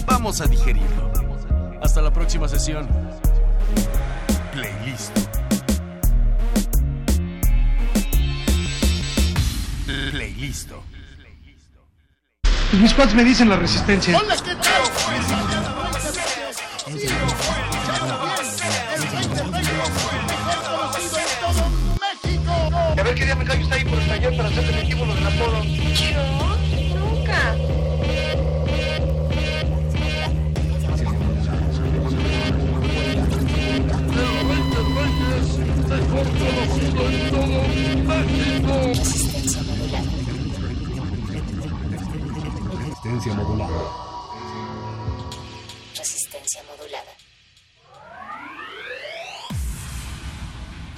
Vamos a digerirlo. Hasta la próxima sesión. Playlist. Playlist.
Mis cuates me dicen la resistencia.
A ver qué día me callo está ahí por el taller para hacer definitivo lo del Apolo.
Yo nunca.
Resistencia modulada.
Resistencia modulada.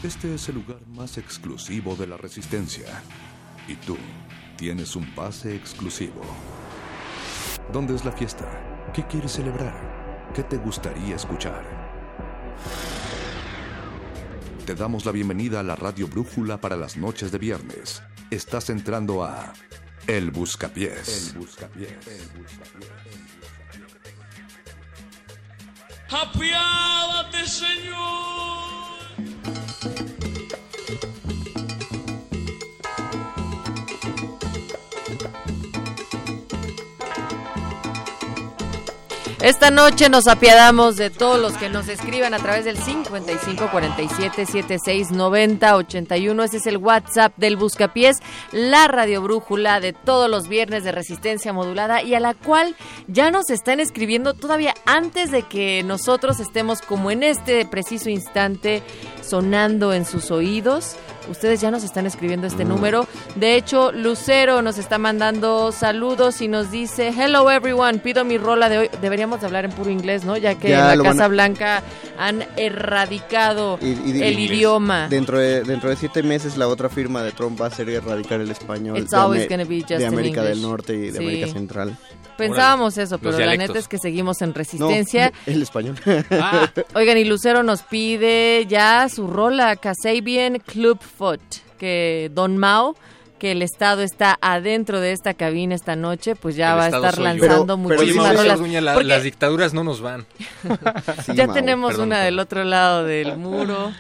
Este es el lugar más exclusivo de la Resistencia. Y tú tienes un pase exclusivo. ¿Dónde es la fiesta? ¿Qué quieres celebrar? ¿Qué te gustaría escuchar? Te damos la bienvenida a la Radio Brújula para las noches de viernes. Estás entrando a El Buscapiés. El Buscapiés.
Apiádate, Señor.
Esta noche nos apiadamos de todos los que nos escriban a través del 55 47 76 90 81. Ese es el WhatsApp del Buscapiés, la radio brújula de todos los viernes de resistencia modulada y a la cual ya nos están escribiendo todavía antes de que nosotros estemos como en este preciso instante sonando en sus oídos. Ustedes ya nos están escribiendo este número. De hecho, Lucero nos está mandando saludos y nos dice, hello everyone, pido mi rola de hoy. Deberíamos de hablar en puro inglés, ¿no? Ya que
Ya
en la
a-
Casa Blanca han erradicado
Y- y-
el idioma.
Dentro de, dentro de siete meses la otra firma de Trump va a ser erradicar el español
It's
de,
be just
de América del. Norte y de
Sí.
América Central.
Pensábamos eso, pero la neta es que seguimos en resistencia.
No, el español.
Oigan, y Lucero nos pide ya su rola, Kasabian Clubfoot, que Don Mao, que el Estado está adentro de esta cabina esta noche, pues ya
El
va a estar lanzando
Oye,
muchísimas rolas.
La-
Porque
las dictaduras no nos van.
ya tenemos una del otro lado del muro.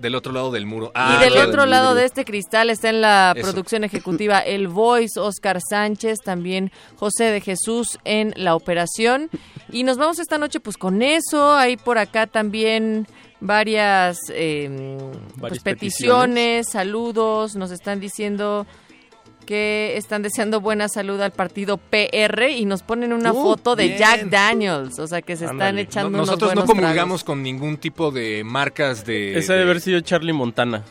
Del otro lado del muro.
y
Ah,
del otro lado de este cristal está en la
Eso.
producción ejecutiva El Voice, Oscar Sánchez, también José de Jesús en la operación. Y nos vamos esta noche pues con eso. Hay por acá también varias eh, pues,
Varias
peticiones, saludos. Nos están diciendo que están deseando buena salud al partido PR y nos ponen una
Uh,
foto de
bien.
Jack Daniels. O sea que se están echando
No-
unos
nosotros no comulgamos con ningún tipo de marcas de,
Ese
de,
debe haber sido Charlie Montana.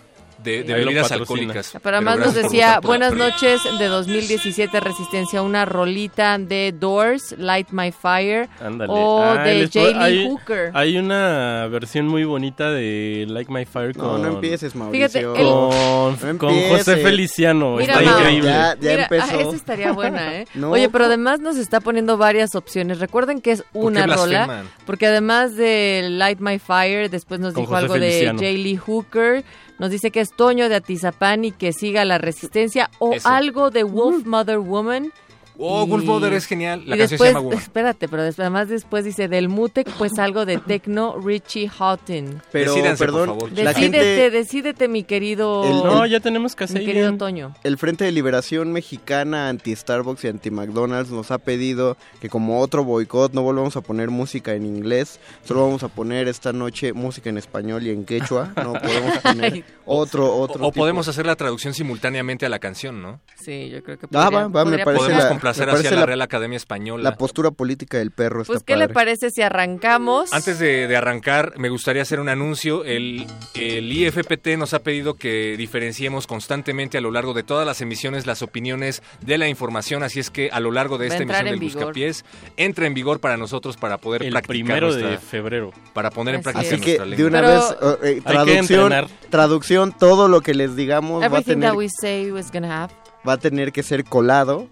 De- de bebidas alcohólicas.
Pero además nos
por
decía,
por
buenas
PRI".
noches de 2017 Resistencia, una rolita de Doors, Light My Fire,
Ándale.
o
Ah,
de
les
J.
puedo-
Lee
hay,
Hooker.
Hay una versión muy bonita de Like My Fire
No,
con...
no empieces,
Fíjate,
Mauricio.
el-
Con,
No
con José
empieces.
Feliciano.
Mira,
Está
Mau,
increíble.
Ya, ya
Mira,
empezó.
ah, esa estaría buena, ¿eh?
No.
Oye, pero además nos está poniendo varias opciones. Recuerden que es
¿Por
una rola,
blasfeman?
porque además de Light My Fire, después nos
Con
dijo
José
algo
Feliciano.
de J. Lee Hooker, nos dice que es Toño de Atizapán y que siga la resistencia, o
Eso.
algo de Wolf Mother Woman.
Oh,
Y-
Wolf Mother es genial. La
y
canción
después,
se llama Woman.
espérate, pero después, además después dice del Mutec, pues algo de Tecno Richie Houghton.
Pero,
Decídanse, por
perdón,
favor.
la
Decídete,
gente,
decídete, mi querido,
El-
No, ya tenemos que
mi querido Toño.
el Frente de Liberación Mexicana anti-Starbucks y anti-McDonald's nos ha pedido que como otro boicot no volvamos a poner música en inglés, solo vamos a poner esta noche música en español y en quechua, no podemos poner otro, otro
O, o
tipo.
podemos hacer la traducción simultáneamente a la canción, ¿no?
Sí, yo creo que
Ah,
podría-
va, va, me parece
Podemos
la- me
hacia la
la-
Real Academia Española.
La postura política del perro está
Pues, ¿qué le
padre.
parece si arrancamos?
Antes de, de arrancar, me gustaría hacer un anuncio. El, el IFPT nos ha pedido que diferenciemos constantemente a lo largo de todas las emisiones las opiniones de la información, así es que a lo largo de esta emisión
en
del
vigor.
Buscapiés entra en vigor para nosotros para poder
El
practicar
primero de
nuestra-
febrero.
para poner en práctica
Así que
nuestra
de
lengua.
una
Pero-
vez, eh, eh,
que
traducción, traducción, todo lo que les digamos va a,
Everything
tener,
that we say is gonna have
va a tener que ser colado.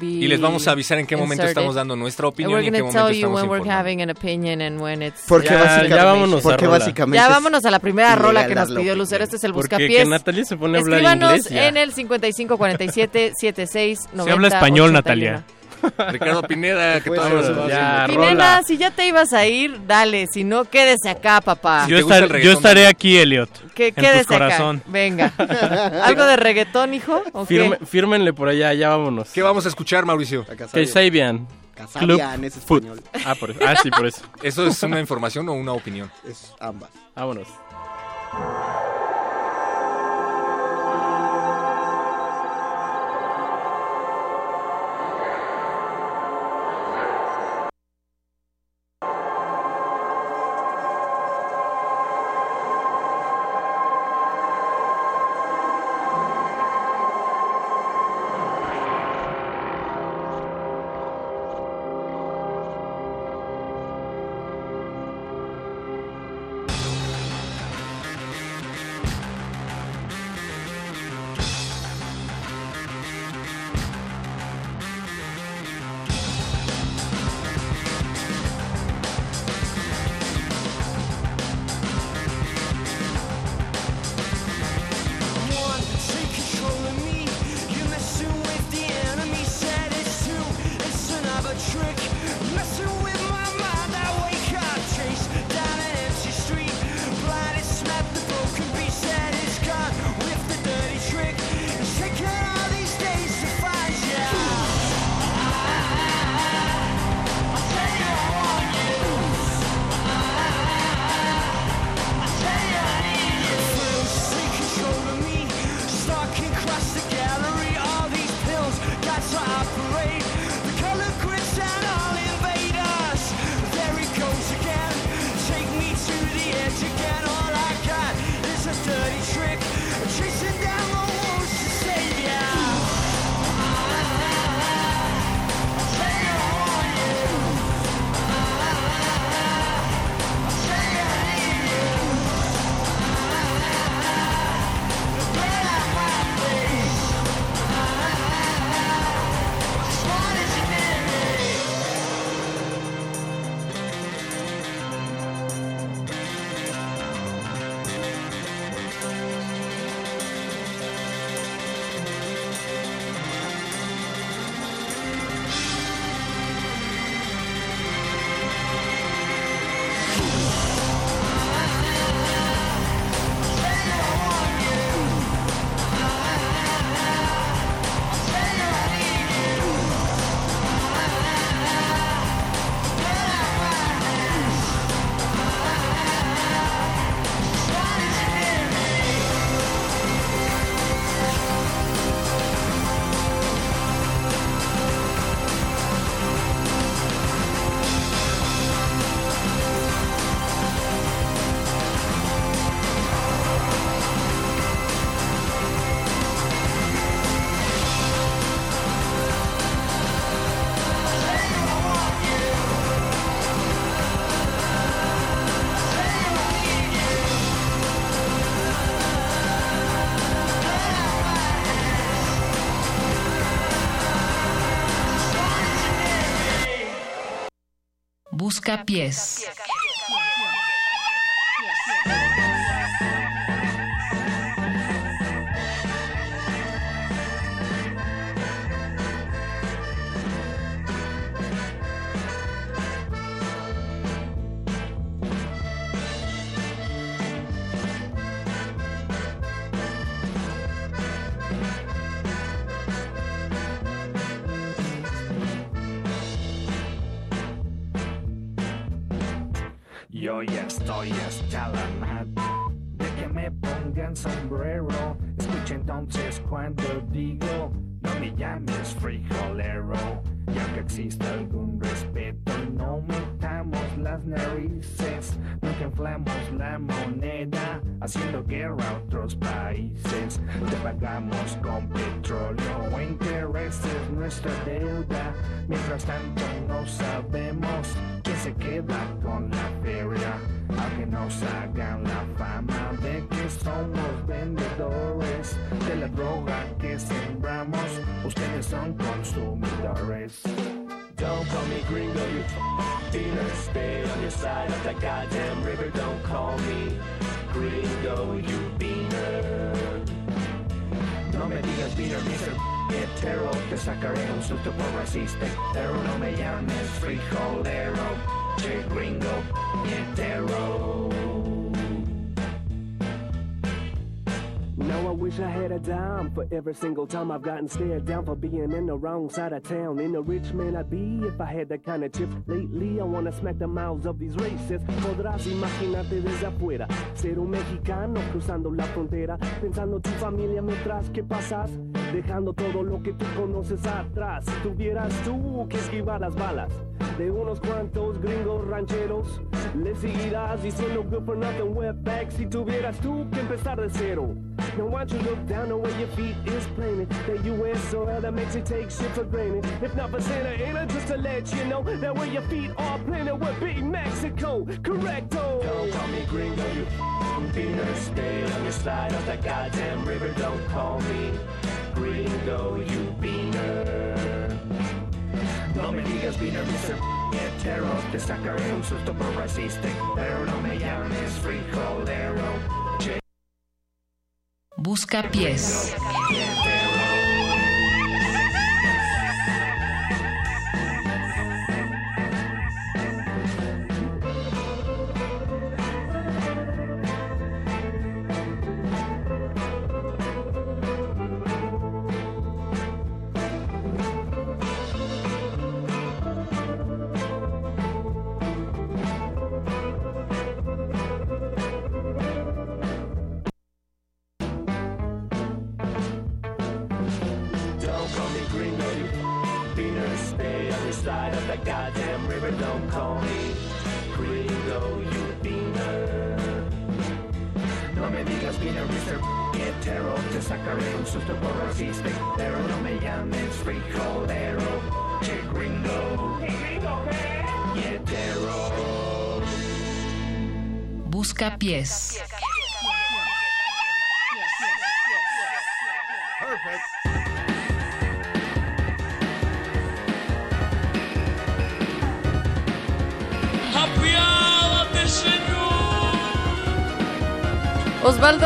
Y les vamos a avisar en qué momento
inserted.
estamos dando nuestra opinión
we're
y en qué
gonna
momento
tell you
estamos
when we're
informando.
having an opinion and when it's
Porque
Ya,
básicamente,
ya vámonos a
porque básicamente
Ya vámonos a la primera rola que nos pidió. Lucero. Este es el
Porque
buscapiés.
que Natalia se pone a hablar
Escríbanos
inglés
en el 5547 76
Se habla español, Natalia.
Ricardo Pineda, que todavía nos
ya,
Pineda,
rola.
si ya te ibas a ir, dale. Si no, quédese acá, papá.
Si
Yo, estar- estaré aquí, Elliot.
Que quédese acá.
corazón.
Venga. ¿Algo de reggaetón, hijo? ¿O qué?
Fírmenle por allá, ya vámonos.
¿Qué vamos a escuchar, Mauricio?
Casabian.
Kasabian.
Casabian es español.
Ah, por eso. Ah, sí, por eso.
¿Eso es una información o una opinión?
Es ambas.
Vámonos.
Busca
Pero no me llames frijolero. Che gringo.
Now I wish I had a dime for every single time I've gotten stared down for being in the wrong side of town. In a rich man I'd be if I had that kind of chip. Lately I wanna smack the mouths of these racists. Podrás imaginarte desde afuera ser un mexicano cruzando la frontera, pensando tu familia mientras que pasas, dejando todo lo que tú conoces atrás. Tuvieras tú que esquivar las balas de unos cuantos gringos rancheros, le seguirás diciendo good for nothing wetback si tuvieras tú que empezar de cero. Now why don't you look down on where your feet is planted? That U.S. soil that makes you take shit for granted. If not for Santa Ana, just to let you know that where your feet are planted would be Mexico. Correcto.
Don't call me gringo, you f***ing beaner. Stay on your side of that goddamn river. Don't call me gringo, you beaner. No me digas beaner, Mr. Hetero. Te sacaré un susto por racista. Pero no me llames frijolero. Che
Busca pies.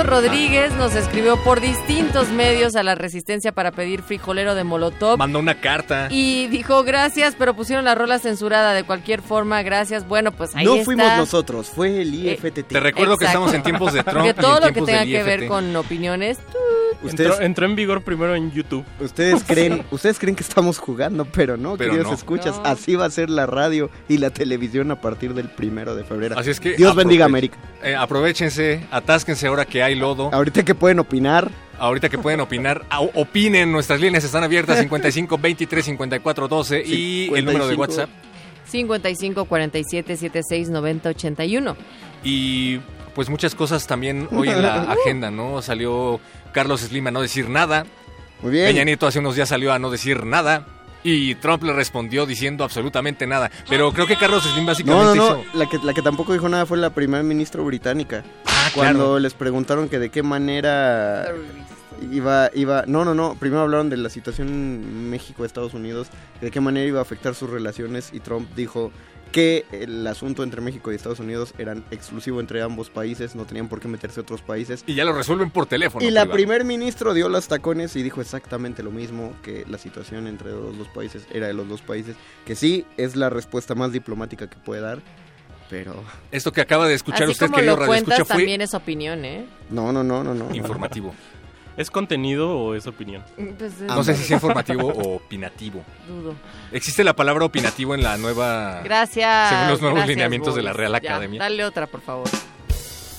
Rodríguez nos escribió por distintos medios a la Resistencia para pedir frijolero de Molotov.
Mandó una carta.
Y dijo gracias, pero pusieron la rola censurada de cualquier forma. Gracias. Bueno, pues ahí
no
está.
fuimos nosotros, fue el IFTT.
Te recuerdo que estamos en tiempos de Trump.
Que
y
todo
en
lo que
tiempos
tenga
del
que ver
IFT.
con opiniones. tú-
Entró, entró en vigor primero en YouTube.
Ustedes creen, ustedes creen que estamos jugando, pero no,
Pero
queridos
no.
escuchas.
No.
Así va a ser la radio y la televisión a partir del primero de febrero.
Así es que
Dios bendiga América.
eh, aprovechense, atásquense ahora que hay lodo.
Ahorita que pueden opinar.
Ahorita que pueden opinar, opinen, nuestras líneas están abiertas 55 23 54 12 y el número de
55.
WhatsApp
55 47 76 90 81.
y pues muchas cosas también hoy en la agenda, ¿no? Salió Carlos Slim a no decir nada.
Muy bien.
Peña Nieto hace unos días salió a no decir nada. Y Trump le respondió diciendo absolutamente nada. Pero creo que Carlos Slim
No,
básicamente
no, no.
hizo...
La que, la que tampoco dijo nada fue la primera ministra británica.
Ah,
Cuando
claro.
les preguntaron que de qué manera iba, iba, no, no, no. Primero hablaron de la situación en México, Estados Unidos, de qué manera iba a afectar sus relaciones y Trump dijo que el asunto entre México y Estados Unidos eran exclusivo entre ambos países, no tenían por qué meterse otros países.
Y ya lo resuelven por teléfono.
Y la
privado.
primer ministro dio los tacones y dijo exactamente lo mismo, que la situación entre los dos países era de los dos países, que sí es la respuesta más diplomática que puede dar, pero...
Esto que acaba de escuchar
Así
usted,
como
querido
lo
Radio
cuentas,
Escucha, fue
también es opinión, ¿eh?
No, no, no, no, no.
informativo.
¿Es contenido o es opinión?
Pues, eh,
No sé si es informativo o opinativo.
Dudo.
¿Existe la palabra opinativo en la nueva...
Gracias.
Según los nuevos
gracias,
lineamientos de la. Real
Ya,
Academia.
dale otra, por favor.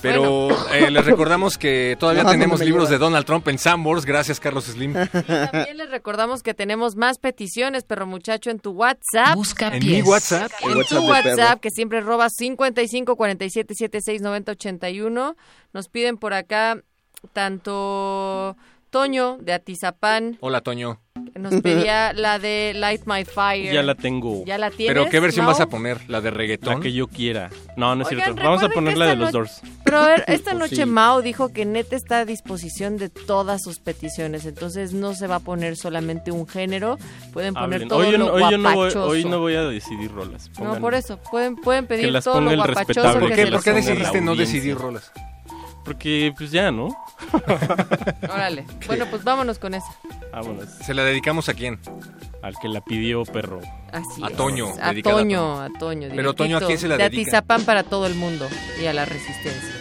Pero eh, les recordamos que todavía
No,
tenemos libros de Donald Trump en Sambors. Gracias, Carlos Slim.
También les recordamos que tenemos más peticiones, perro muchacho, en tu WhatsApp.
Busca
En mi WhatsApp.
En
El
tu
WhatsApp
WhatsApp,
perro.
que siempre roba 55 47 76 90 81. Nos piden por acá tanto Toño de Atizapán,
Hola, Toño.
nos pedía la de Light My Fire.
Ya la tengo.
¿Ya la tienes?
¿Pero qué versión
Mau?
vas a poner? ¿La de reggaetón?
La que yo quiera. No, no es
Oigan,
cierto. Vamos a poner la de los
no-
Doors.
Pero a ver, esta
Pues
noche
sí.
Mao dijo que neta está a disposición de todas sus peticiones, entonces no se va a poner solamente un género, pueden poner
Hablen.
todo
Hoy, yo no-
lo
hoy yo no voy, hoy no voy a decidir rolas.
No,
Pongan-
por eso, pueden, pueden pedir
las
todo lo guapachoso que
¿Por qué, ¿Por qué decidiste no decidir rolas?
Porque, pues ya, ¿no?
Órale, bueno, pues vámonos con eso.
Vámonos.
¿Se la dedicamos a quién?
Al que la pidió, perro.
Así
A
es.
Toño,
A Toño, a Toño.
Pero Toño, ¿a quién se la
De
dedica?
Atizapán para todo el mundo y a la resistencia.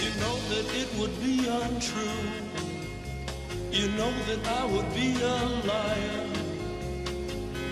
You know that it would be untrue. You know that I would be a liar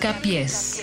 Buscapiés.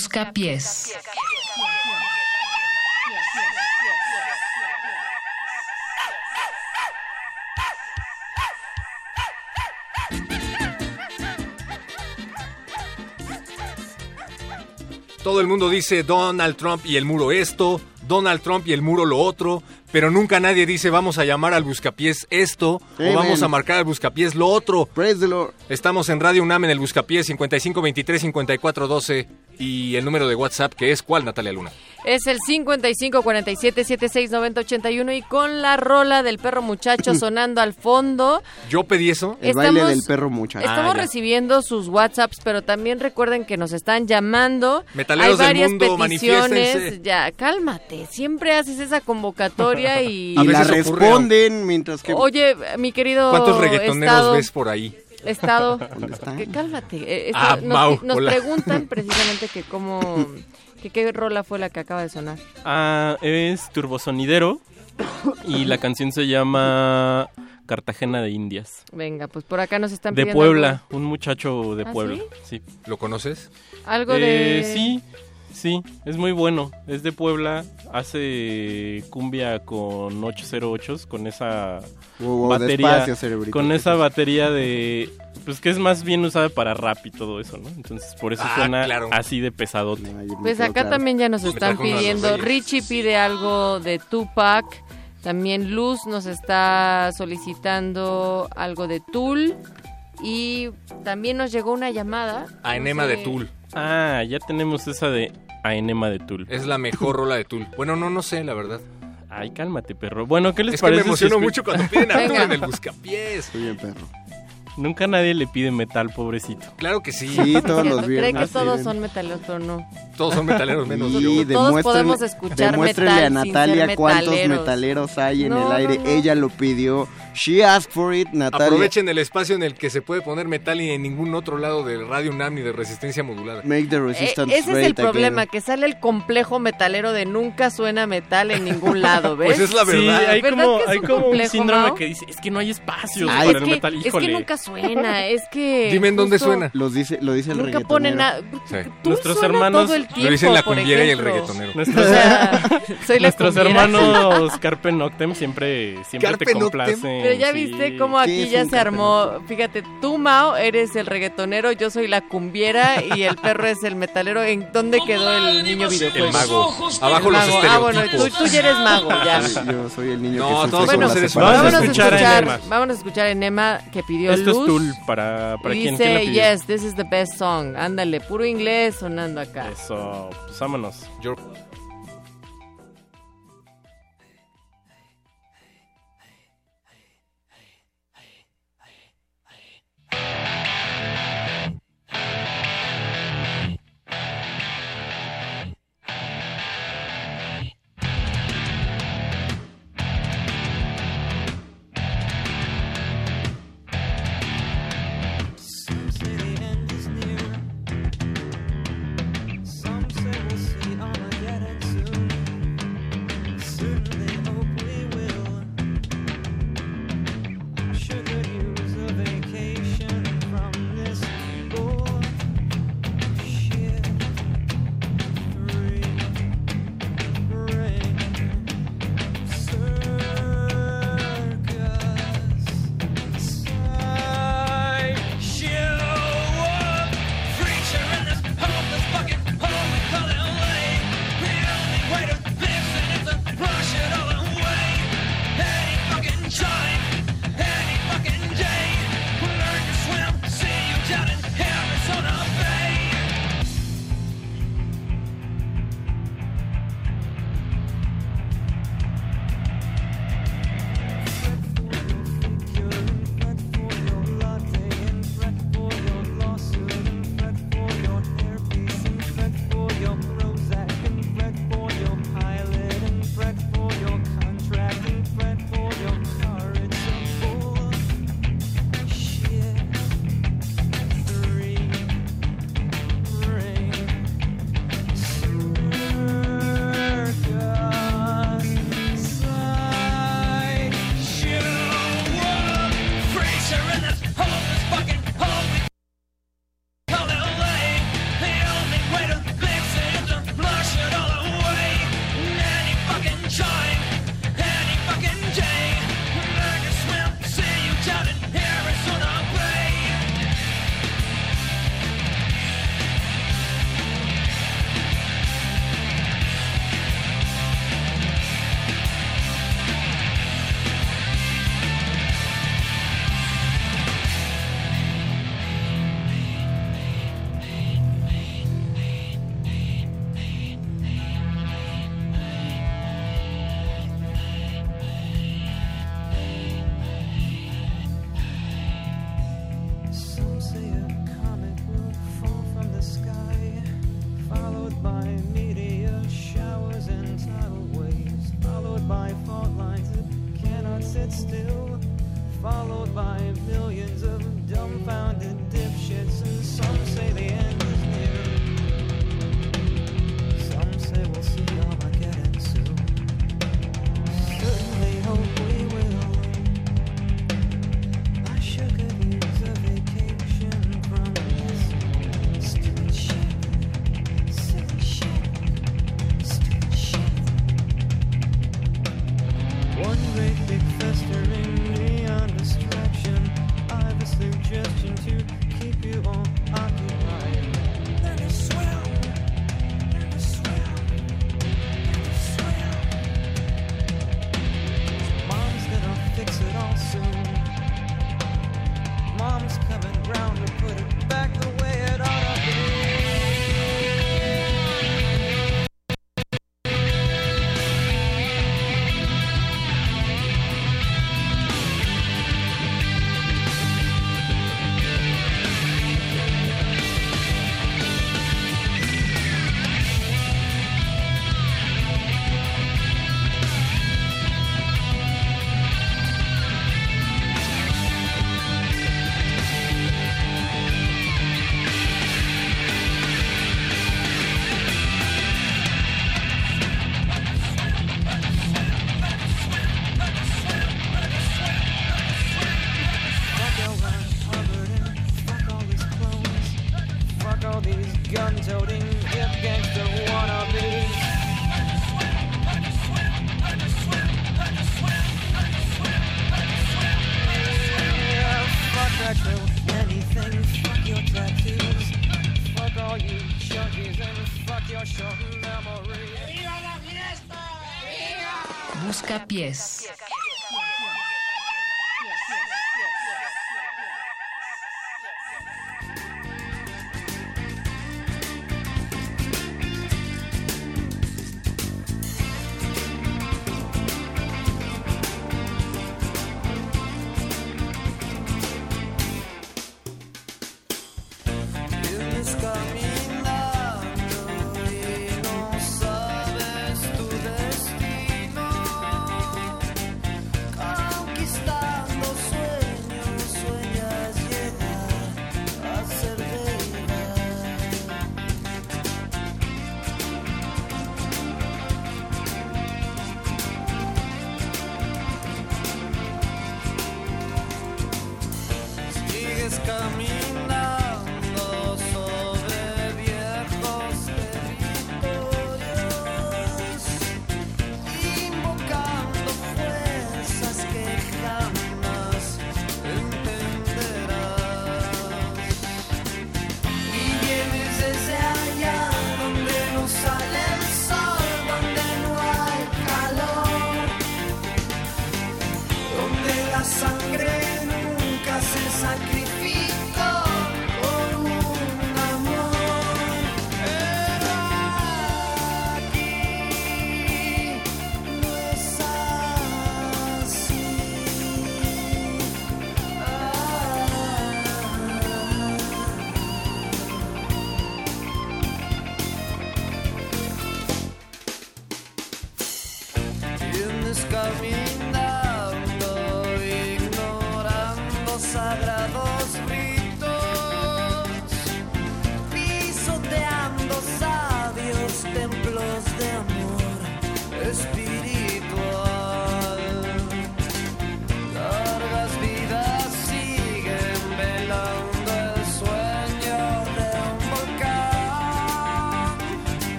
Buscapiés.
Todo el mundo dice Donald Trump y el muro esto, Donald Trump y el muro lo otro, pero nunca nadie dice vamos a llamar al buscapiés esto
Amen.
o vamos a marcar al buscapiés lo otro.
Praise the Lord.
Estamos en Radio UNAM en el buscapiés 5523-5412 y el número de WhatsApp que es ¿cuál, Natalia Luna?
Es el 55 47 76 90 81 y con la rola del perro muchacho sonando al fondo.
Yo pedí eso.
El baile del perro muchacho.
Estamos
Ah,
recibiendo sus WhatsApps, pero también recuerden que nos están llamando.
Metaleros
Hay
del
varias
mundo,
peticiones. Ya, cálmate. Siempre haces esa convocatoria y.
Y la responden mientras que...
Oye, mi querido.
¿Cuántos reggaetoneros
Estado,
ves por ahí?
Estado.
¿Dónde están?
que cálmate. Eh, esto-
Ah,
nos,
Mau,
nos
hola.
preguntan precisamente que cómo. que qué rola fue la que acaba de sonar.
Ah, es Turbosonidero y la canción se llama Cartagena de Indias.
Venga, pues por acá nos están
De
pidiendo
Puebla, un muchacho de
¿Ah,
Puebla. Sí.
¿Lo conoces?
Algo
Eh,
de.
Sí, sí, es muy bueno. Es de Puebla, hace cumbia con 808 con esa
Wow, wow,
batería
despacio,
con esa batería de pues que es más bien usada para rap y todo eso, ¿no? Entonces, por eso
Ah,
suena
claro.
así de pesadote.
Pues acá también ya nos están pidiendo. Richie pide algo de Tupac. También Luz nos está solicitando algo de Tool. Y también nos llegó una llamada.
A
no
Enema
sé-
de Tool.
Ah, ya tenemos esa de a Enema de Tool.
Es la mejor rola de Tool. Bueno, no, no sé, la verdad.
Ay, cálmate, perro. Bueno, ¿qué les
Es que me
parece? si
emociono mucho cuando piden a Tool
Venga.
en el buscapiés.
Muy bien, perro.
Nunca nadie le pide metal, pobrecito.
Claro que sí.
Sí, todos los
Cree que
viernes.
todos son metaleros, pero no.
Todos son metaleros menos
Sí,
yo.
Todos
demuéstrenle-
podemos escuchar metal
a
sin
Natalia
ser
cuántos
metaleros.
metaleros hay en
No,
el
no,
aire.
no.
Ella lo pidió. She asked for it, Natalia.
Aprovechen el espacio en el que se puede poner metal y en ningún otro lado de Radio UNAM ni de resistencia modulada.
Make the
Eh,
resistance
ese es el problema,
again.
que sale el complejo metalero de nunca suena metal en ningún lado, ¿ves?
Pues es la
Sí,
verdad.
hay
¿Verdad
como,
que es
hay
un
como un
complejo,
síndrome que dice, es que no hay espacio para
es,
el
que,
metal.
es que
Híjole.
nunca suena, es que...
Dime en dónde suena.
Los dice, lo dice el
Nunca ponen nada.
Sí.
Nuestros hermanos-
todo el tiempo,
Lo dicen la cumbiera y el reggaetonero.
Nuestros,
O sea, soy la
nuestros
cumbiera.
hermanos Carpe Noctem siempre, siempre
Carpe
te complacen.
Pero ya
sí.
viste cómo
¿Qué
aquí
es
ya se armó. Fíjate, tú, Mao, eres el reggaetonero, yo soy la cumbiera y el perro es el metalero. ¿En dónde quedó el niño videojuego?
El mago. Abajo
El
los
mago. Ah, bueno, tú, tú ya eres mago, ya.
Yo soy el niño
No,
que
todos
la
seres.
Vámonos a
escuchar a
escuchar,
Enema.
vámonos a escuchar a Enema que pidió
Esto es
luz.
Tool para, para quien, ¿quién la
dice,
pidió?
yes, this is the best song. Ándale, puro inglés sonando acá.
Eso, pues vámonos.
Yo-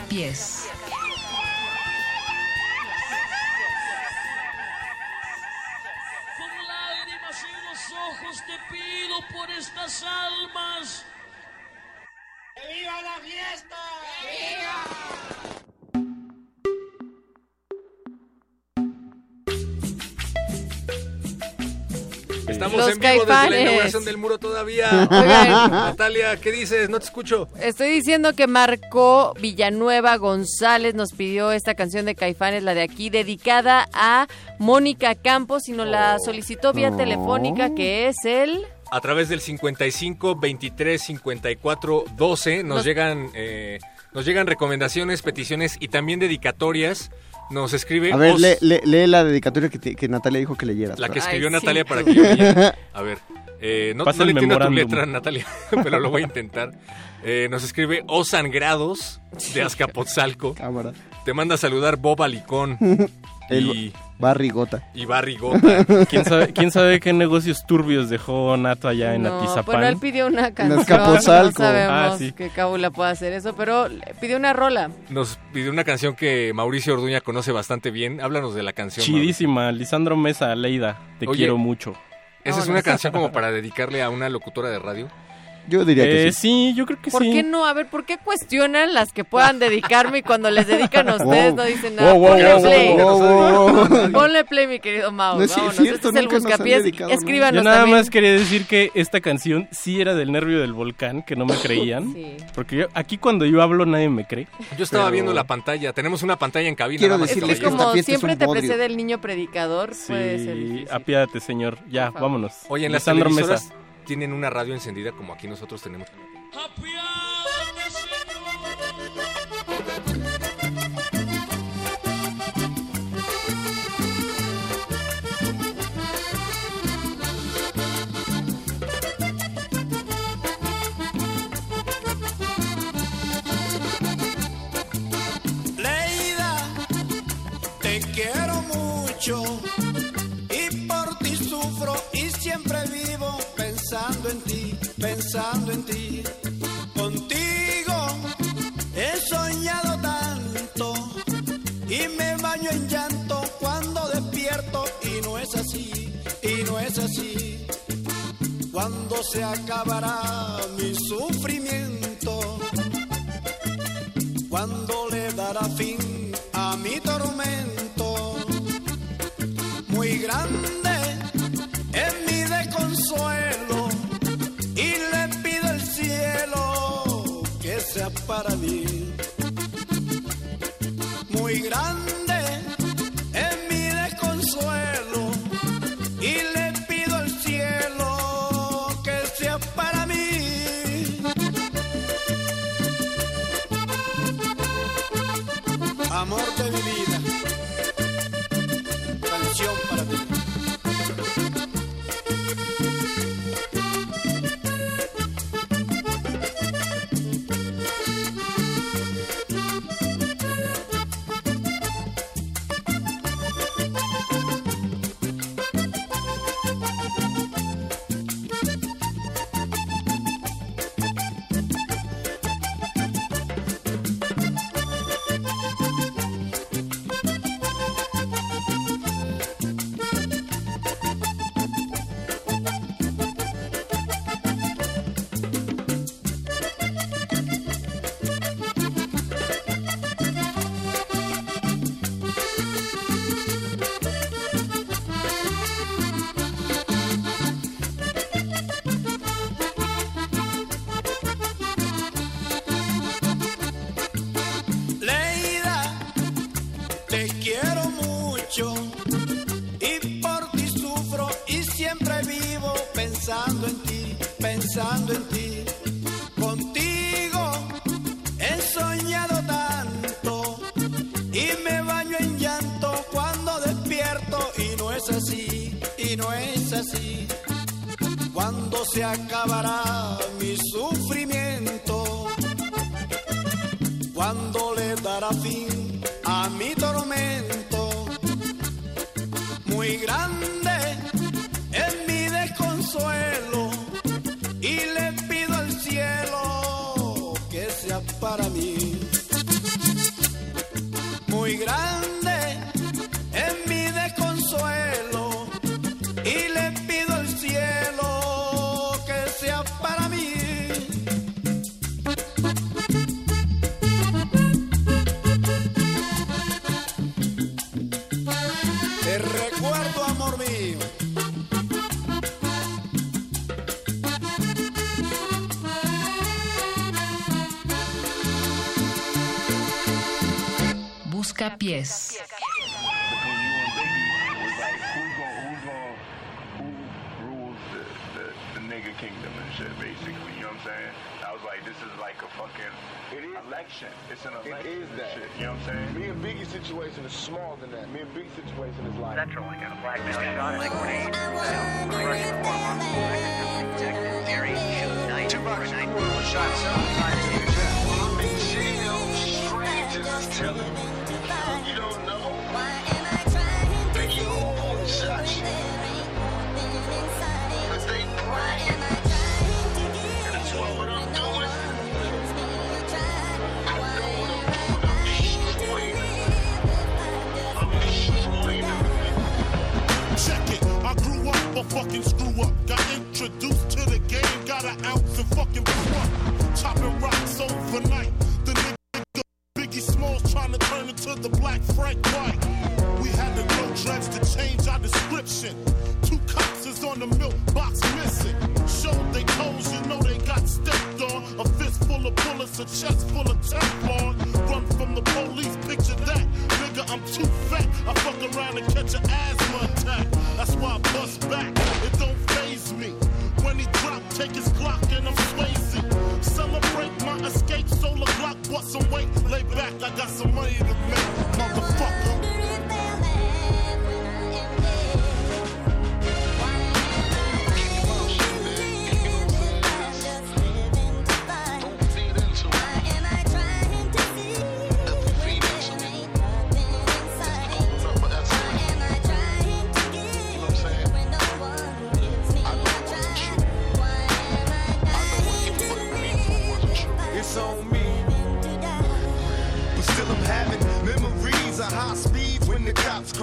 pies.
En
vivo desde la inauguración del muro todavía.
Oigan.
Natalia, ¿qué dices? No te escucho.
Estoy diciendo que Marco Villanueva González nos pidió esta canción de Caifanes, la de aquí, dedicada a Mónica Campos y nos la solicitó vía
Oh.
telefónica, que es el...
A través del 55 23 54 12 nos
Nos-
llegan eh, nos llegan recomendaciones, peticiones y también dedicatorias. Nos escribe
A ver,
Os-
lee, lee- lee la dedicatoria que, te- que Natalia dijo que leyeras.
la que escribió Natalia para que yo leyera. A ver, eh, no, no le entiendo tu letra, Natalia, pero lo voy a intentar. Eh, nos escribe O Sangrados de Azcapotzalco. Te manda a saludar Bob Alicón
El
y,
Barrigota.
y Barry Gota.
¿Quién sabe, ¿Quién sabe qué negocios turbios dejó Nato allá en
No,
Atizapán?
bueno, él pidió una canción, no sabemos
Ah, sí.
que Cábula pueda hacer eso, pero le pidió una rola.
Nos pidió una canción que Mauricio Orduña conoce bastante bien. Háblanos de la canción. Mauricio.
Chidísima, Lisandro Mesa, Leida, te
Oye,
quiero mucho.
¿Esa es una canción como para dedicarle a una locutora de radio?
Yo diría que
Eh,
sí.
sí, yo creo que
¿Por
sí.
qué no? A ver, ¿por qué cuestionan las que puedan dedicarme y cuando les dedican a ustedes
Wow.
no dicen nada?
Wow, wow,
Ponle play.
wow, wow, wow.
Ponle play, mi querido Mau.
No es
Vámonos.
cierto,
este es el buscapiés. Escríbanos
Yo nada
también.
más quería decir que esta canción sí era del nervio del volcán, que no me creían.
Sí.
Porque yo- aquí cuando yo hablo nadie me cree.
Yo estaba
Pero-
viendo la pantalla. Tenemos una pantalla en cabina.
Quiero decirles
que
que
Como siempre te precede el niño predicador, puede ser
Sí, apiádate, señor. Ya, vámonos.
Oye, en las televisoras
Mesa.
Tienen una radio encendida como aquí nosotros tenemos.
Cuando se acabará mi sufrimiento cuando le dará fin a mi tormento. Muy grande es mi desconsuelo y le pido al cielo que sea para mí.
Nigga kingdom and shit, basically. You know what I'm saying? I was like, this is like a fucking election. It's an election.
is that.
Shit, you know what I'm saying?
Me and Biggie's situation is smaller than that. Me and Biggie's situation is like
Central, like a black male
shot
at grenade.
Two bucks a quarter shot seven times in the chest. Well, I'm in jail, strangers is telling
grew a fucking screw up. Got introduced to the game, got an ounce of fucking blew. Chopping rocks overnight. The nigga Biggie Smalls trying to turn into the black Frank White. We had to grow dreads to change our description. Two cops is on the milk box missing. Showed they toes, you know they got stepped on. A fist full of bullets, a chest full of Teflon. Run from the police, picture that. Nigga, I'm too fat. I fuck around and catch an asthma take his clock and I'm Swayze. Celebrate my escape, solar clock, bust some weight. Lay back, I got some money to make, motherfucker.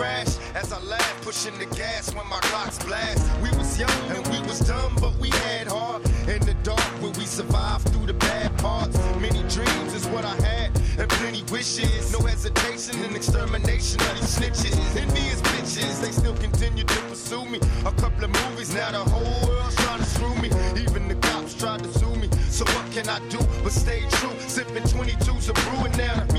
Crash. As I laugh, pushing the gas when my clocks blast. We was young and we was dumb, but we had heart. In the dark where we survived through the bad parts. Many dreams is what I had, and plenty wishes. No hesitation and extermination of these snitches. Envious bitches, they still continue to pursue me. A couple of movies, now the whole world's trying to screw me. Even the cops tried to sue me. So what can I do but stay true? Sipping 22s of brew and now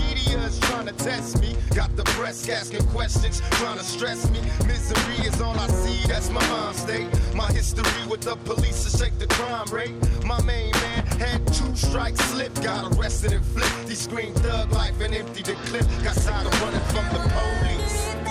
test me. Got the press asking questions, trying to stress me. Misery is all I see, that's my mind state. My history with the police to shake the crime rate. My main man had two strikes slip, got arrested and flipped. He screamed thug life and emptied the clip. Got tired of running from the police.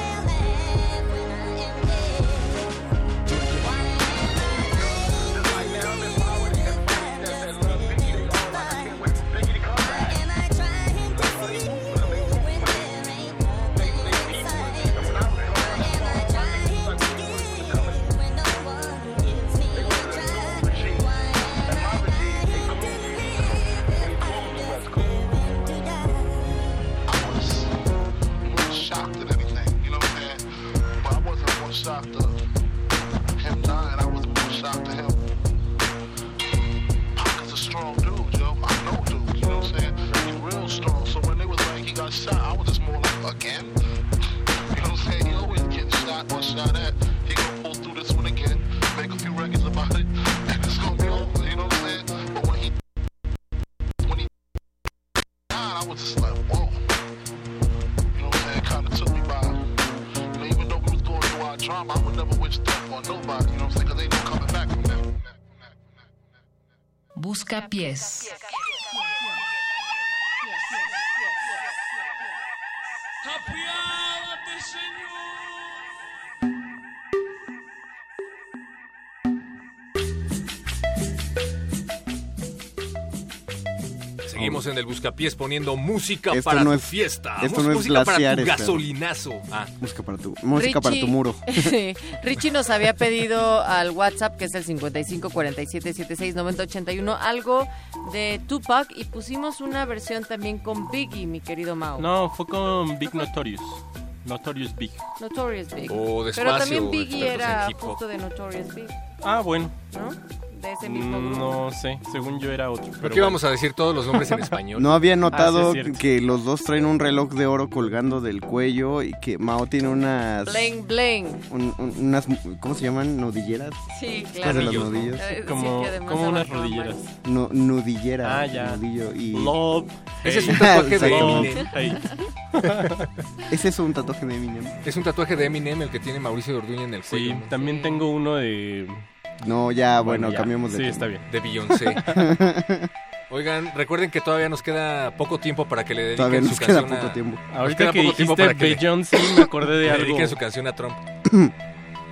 Buscapiés.
Seguimos en el Buscapiés poniendo música
Esto
para
no
tu
es-
fiesta.
esto no es
música para tu
glaciares, pero-
gasolinazo. Ah.
Música para tu, música para tu muro.
Richie nos había pedido al WhatsApp, que es el 55 47 76 90 81, algo de Tupac y pusimos una versión también con Biggie, mi querido Mao.
No, fue con Big Notorious. Notorious Big.
Notorious Big.
Oh,
Pero
despacio,
también Biggie era justo de Notorious Big,
Ah, bueno.
¿no? De ese mismo grupo.
No sé, según yo era otro.
¿Por
pero
qué vamos a decir todos los nombres en español?
No había
Ah,
notado
sí,
que los dos traen un reloj de oro colgando del cuello y que Mao tiene unas...
Bling, bling.
un- un- unas ¿Cómo se llaman? ¿Nudilleras?
Sí, claro.
de nudillos.
Eh, sí,
Como, como unas rodilleras.
Nu- nudillera.
Ah, ya.
nudillo y...
Love.
Ese es un tatuaje de. Eminem.
Ese es un tatuaje de Eminem.
Es un tatuaje de Eminem el que tiene Mauricio Orduña en el cuello.
Sí,
¿no?
también tengo uno de...
No, ya, bueno,
ya.
cambiamos de
Sí,
tema.
está bien.
De Beyoncé. Oigan, recuerden que todavía nos queda poco tiempo para que le dediquen
Todavía
su
nos queda
canción
poco
a...
tiempo.
nos
Ahorita
queda
que
poco tiempo
dijiste
para que le-
Beyoncé, me acordé de
le
algo.
dediquen su canción a Trump.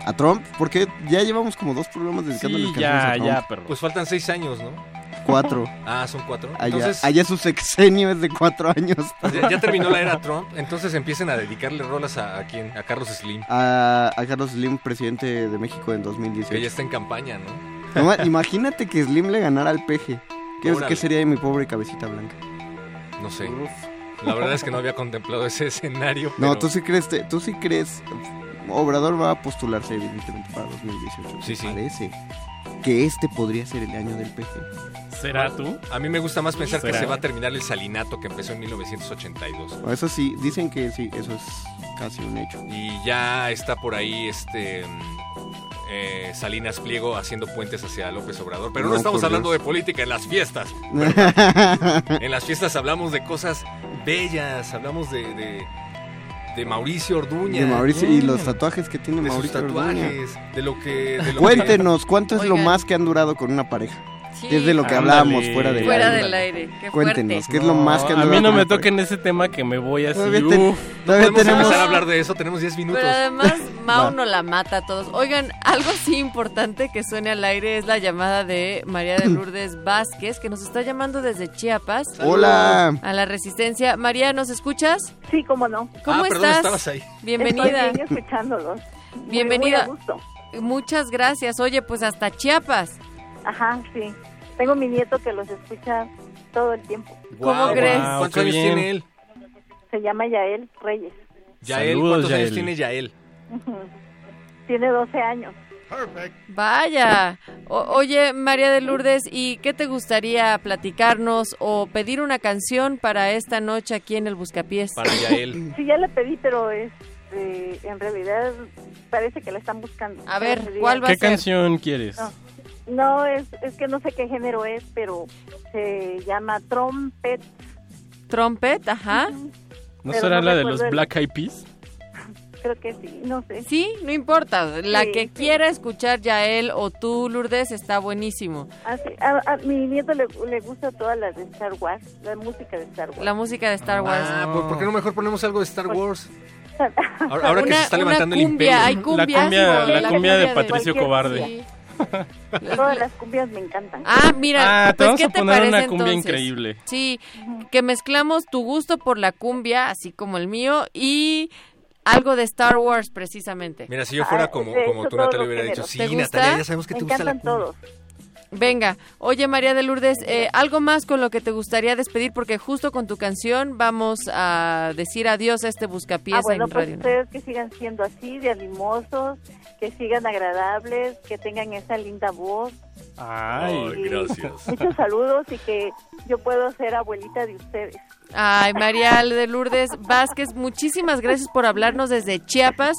¿A Trump? Porque ya llevamos como dos programas dedicándole
Sí,
canciones a
ya,
Trump.
ya, perro.
Pues faltan seis años, ¿no?
Cuatro.
Ah, son cuatro.
Allá,
Entonces,
allá su sexenio es de cuatro años.
ya, ya terminó la era Trump, entonces empiecen a dedicarle rolas a, a quién, a Carlos Slim,
A, a Carlos Slim, presidente de México en
que ya
2018.
está en campaña, ¿no?
No ma- imagínate que Slim le ganara al peje. ¿Qué, sería de mi pobre cabecita blanca?
No sé. La verdad es que no había contemplado ese escenario.
No, tú sí crees, te- tú sí crees. Obrador va a postularse evidentemente para 2018.
Sí, sí.
Parece que este podría ser el año del peje.
¿Será tú?
A mí me gusta más pensar que se va a terminar el salinato que empezó en 1982.
O Eso sí, dicen que sí, eso es casi un hecho.
Y ya está por ahí este mm, eh, Salinas Pliego haciendo puentes hacia López Obrador. Pero no,
No,
estamos hablando
Dios.
de política en las fiestas. En las fiestas hablamos de cosas bellas, hablamos de, de, de Mauricio Orduña.
De Mauricio y
Mm.
los tatuajes que tiene
de sus
Mauricio Orduña.
tatuajes, de lo que... de lo
Cuéntenos, ¿cuánto es lo más que han durado con una pareja?
Sí.
Que es de lo que
Ándale.
hablábamos fuera del
Fuera
aire.
del aire. Qué
Cuéntenos,
fuerte.
¿qué es lo más que
a mí no me toquen ese tema que me voy así.
Todavía, ten-
uf.
todavía
Podemos
tenemos...
empezar a hablar de eso, tenemos 10 minutos.
Pero además, Mau no la mata a todos. Oigan, algo sí importante que suene al aire es la llamada de María de Lourdes Vázquez, que nos está llamando desde Chiapas.
Hola.
A la Resistencia. María, ¿nos escuchas?
Sí, cómo no.
¿Cómo
ah, perdón,
estás?
estabas ahí.
Bienvenida.
Estoy bien escuchándolos. Muy-
Bienvenida.
muy a gusto.
Muchas gracias. Oye, pues hasta Chiapas.
Ajá, sí. Tengo mi nieto que los escucha todo el tiempo.
¿Cómo crees?
guau, ¿Cuántos
qué
años
bien.
tiene él?
Se llama Yael Reyes.
Yael,
Saludos,
¿cuántos años
Yael.
tiene Yael?
Tiene 12 años.
Vaya. O- oye, María de Lourdes, ¿y qué te gustaría platicarnos o pedir una canción para esta noche aquí en el Buscapiés?
Para Yael.
Sí, ya la pedí, pero este, en realidad parece que la están buscando.
A ver, ¿cuál va a
¿Qué
ser?
canción quieres?
No. No, es, es que no sé qué género es, pero se llama Trompet.
Trompet, ajá.
¿No
pero
será
no
la de los
el-
Black Eyed Peas?
Creo que sí, no sé.
Sí, no importa. La
Sí,
que
sí.
quiera escuchar Yael o tú, Lourdes, está buenísimo.
Así, a, a mi nieto le, le gusta toda la de Star Wars, la música de Star Wars.
La música de Star Wars.
Ah, ¿por, por qué no mejor ponemos algo de Star
Pues,
Wars? Ahora, ahora que
Una-
se está levantando el
cumbia,
imperio.
hay
La cumbia,
¿no?
la cumbia de Patricio Cobarde.
Todas las cumbias me encantan.
Ah, mira,
Ah, te
pues
vamos
¿qué
a
te
poner
parece
una cumbia
entonces?
increíble.
Sí, que mezclamos tu gusto por la cumbia, así como el mío, y algo de Star Wars precisamente.
Mira, si yo fuera
Ah,
como, como tú, Natalia, hubiera dicho, sí,
¿Te?
Natalia, ya sabemos que te gusta la
encantan
cumbia.
todos.
Venga, oye María de Lourdes, eh, algo más con lo que te gustaría despedir, porque justo con tu canción vamos a decir adiós a este buscapiés
Ah, bueno,
en
pues
Radio.
ustedes que sigan siendo así, de animosos, que sigan agradables, que tengan esa linda voz.
Ay,
y
gracias.
Muchos saludos y que yo puedo ser abuelita de ustedes.
Ay, María de Lourdes Vázquez, muchísimas gracias por hablarnos desde Chiapas.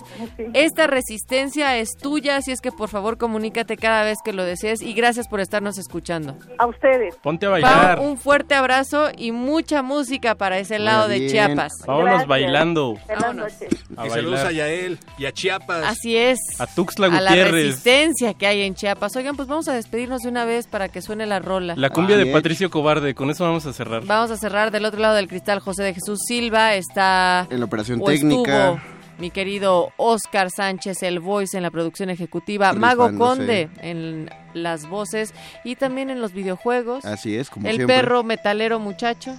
Esta resistencia es tuya, así es que por favor comunícate cada vez que lo desees y gracias por estarnos escuchando.
A ustedes.
ponte a bailar.
un fuerte abrazo y mucha música para ese lado de. Chiapas.
Vámonos
Gracias.
bailando.
Buenas
Vámonos.
noches.
A
Y saludos a
bailar.
Yael y a Chiapas.
Así es.
A Tuxtla
A la
Gutiérrez.
resistencia que hay en Chiapas. Oigan, pues vamos a despedirnos de una vez para que suene la rola.
La cumbia
Ah,
de
bien.
Patricio Cobarde. Con eso vamos a cerrar.
Vamos a cerrar del otro lado del cristal José de Jesús Silva. Está
En la operación
estuvo
técnica.
mi querido Oscar Sánchez, el voice en la producción ejecutiva, Mago. Conde en las voces y también en los videojuegos.
Así es, como
el
siempre.
perro metalero muchacho.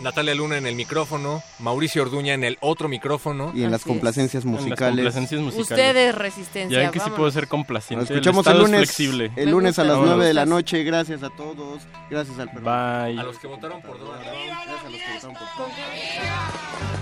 Natalia Luna en el micrófono, Mauricio Orduña en el otro micrófono.
Y en las complacencias
En las
musicales.
complacencias musicales.
Ustedes resistencia.
Ya ven que sí puedo ser
Nos
complaciente.
escuchamos
el,
el
es
lunes.
flexible.
El lunes a las
me
9 de la noche. Gracias a todos. Gracias al perro.
Bye.
A los que votaron por Donald Trump.
Gracias a los que votaron por
Buscapiés.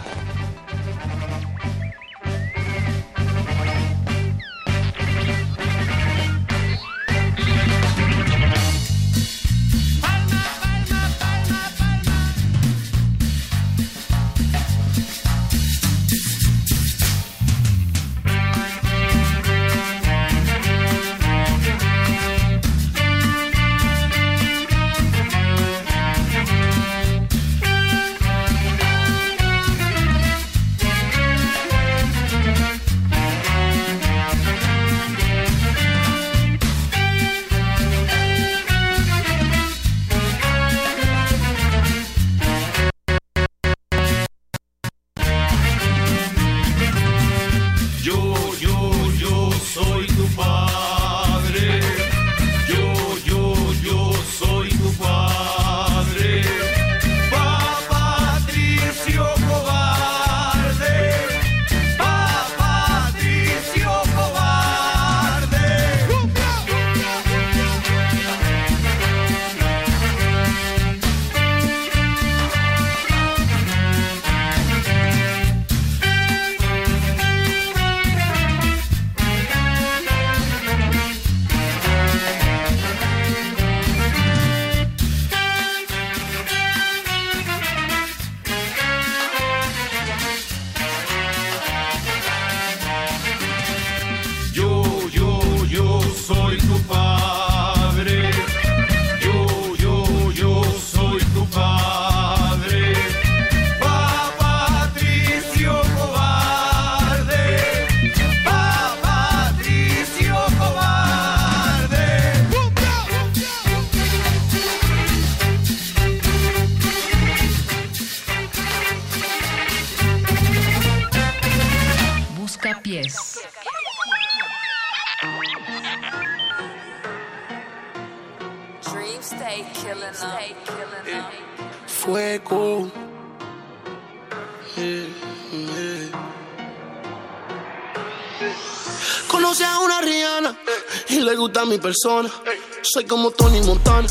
Soy como Tony Montana,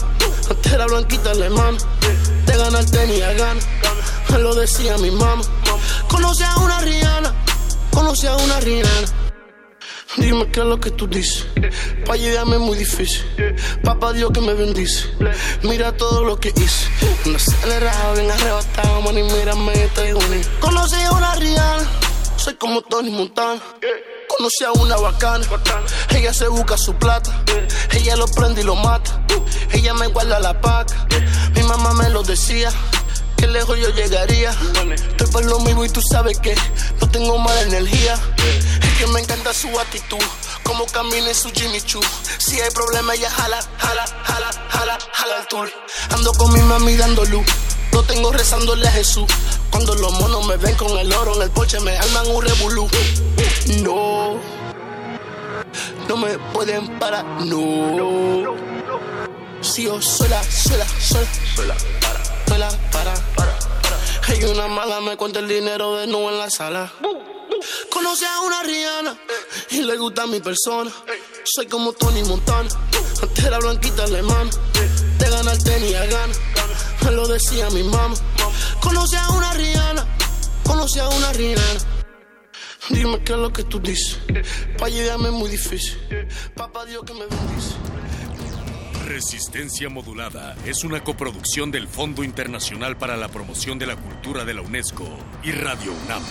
antes era blanquita alemana. De ganar tenía gana, me lo decía mi mamá. Conoce a una Rihanna, conoce a una Rihanna. Dime qué es lo que tú dices. Pa' llegarme es muy difícil. Papá Dios que me bendice. Mira todo lo que hice. Un acelerado, bien arrebatado, man. Y mírame, estoy bonito. Conocí a una Rihanna. Soy como Tony Montana. Conocí a una bacana. Ella se busca su plata. Ella lo prende y lo mata. Ella me guarda la paca. Mi mamá me lo decía. Que lejos yo llegaría. Estoy por lo mismo y tú sabes que no tengo mala energía. Es que me encanta su actitud. Como camina en su Jimmy Choo. Si hay problema, ella jala, jala, jala, jala, jala el tour. Ando con mi mami dando luz. Lo tengo rezándole a Jesús. Cuando los monos me ven con el oro en el porche, me arman un revolú. No, no me pueden parar, no. Si yo sola, sola, sola, sola, para, sola, para, para, para. Hay una mala, me cuenta el dinero de nuevo en la sala. Conoce a una Rihanna y le gusta mi persona. Soy como Tony Montana, antes era blanquita alemana. De ganar tenía gana, me lo decía mi mamá. Conoce a una Rihanna, conoce a una Rihanna. Dime qué es lo que tú dices. Pa' llegarme es muy difícil. Papá Dios que me bendice.
Resistencia Modulada es una coproducción del Fondo Internacional para la Promoción de la Cultura de la UNESCO y Radio UNAM.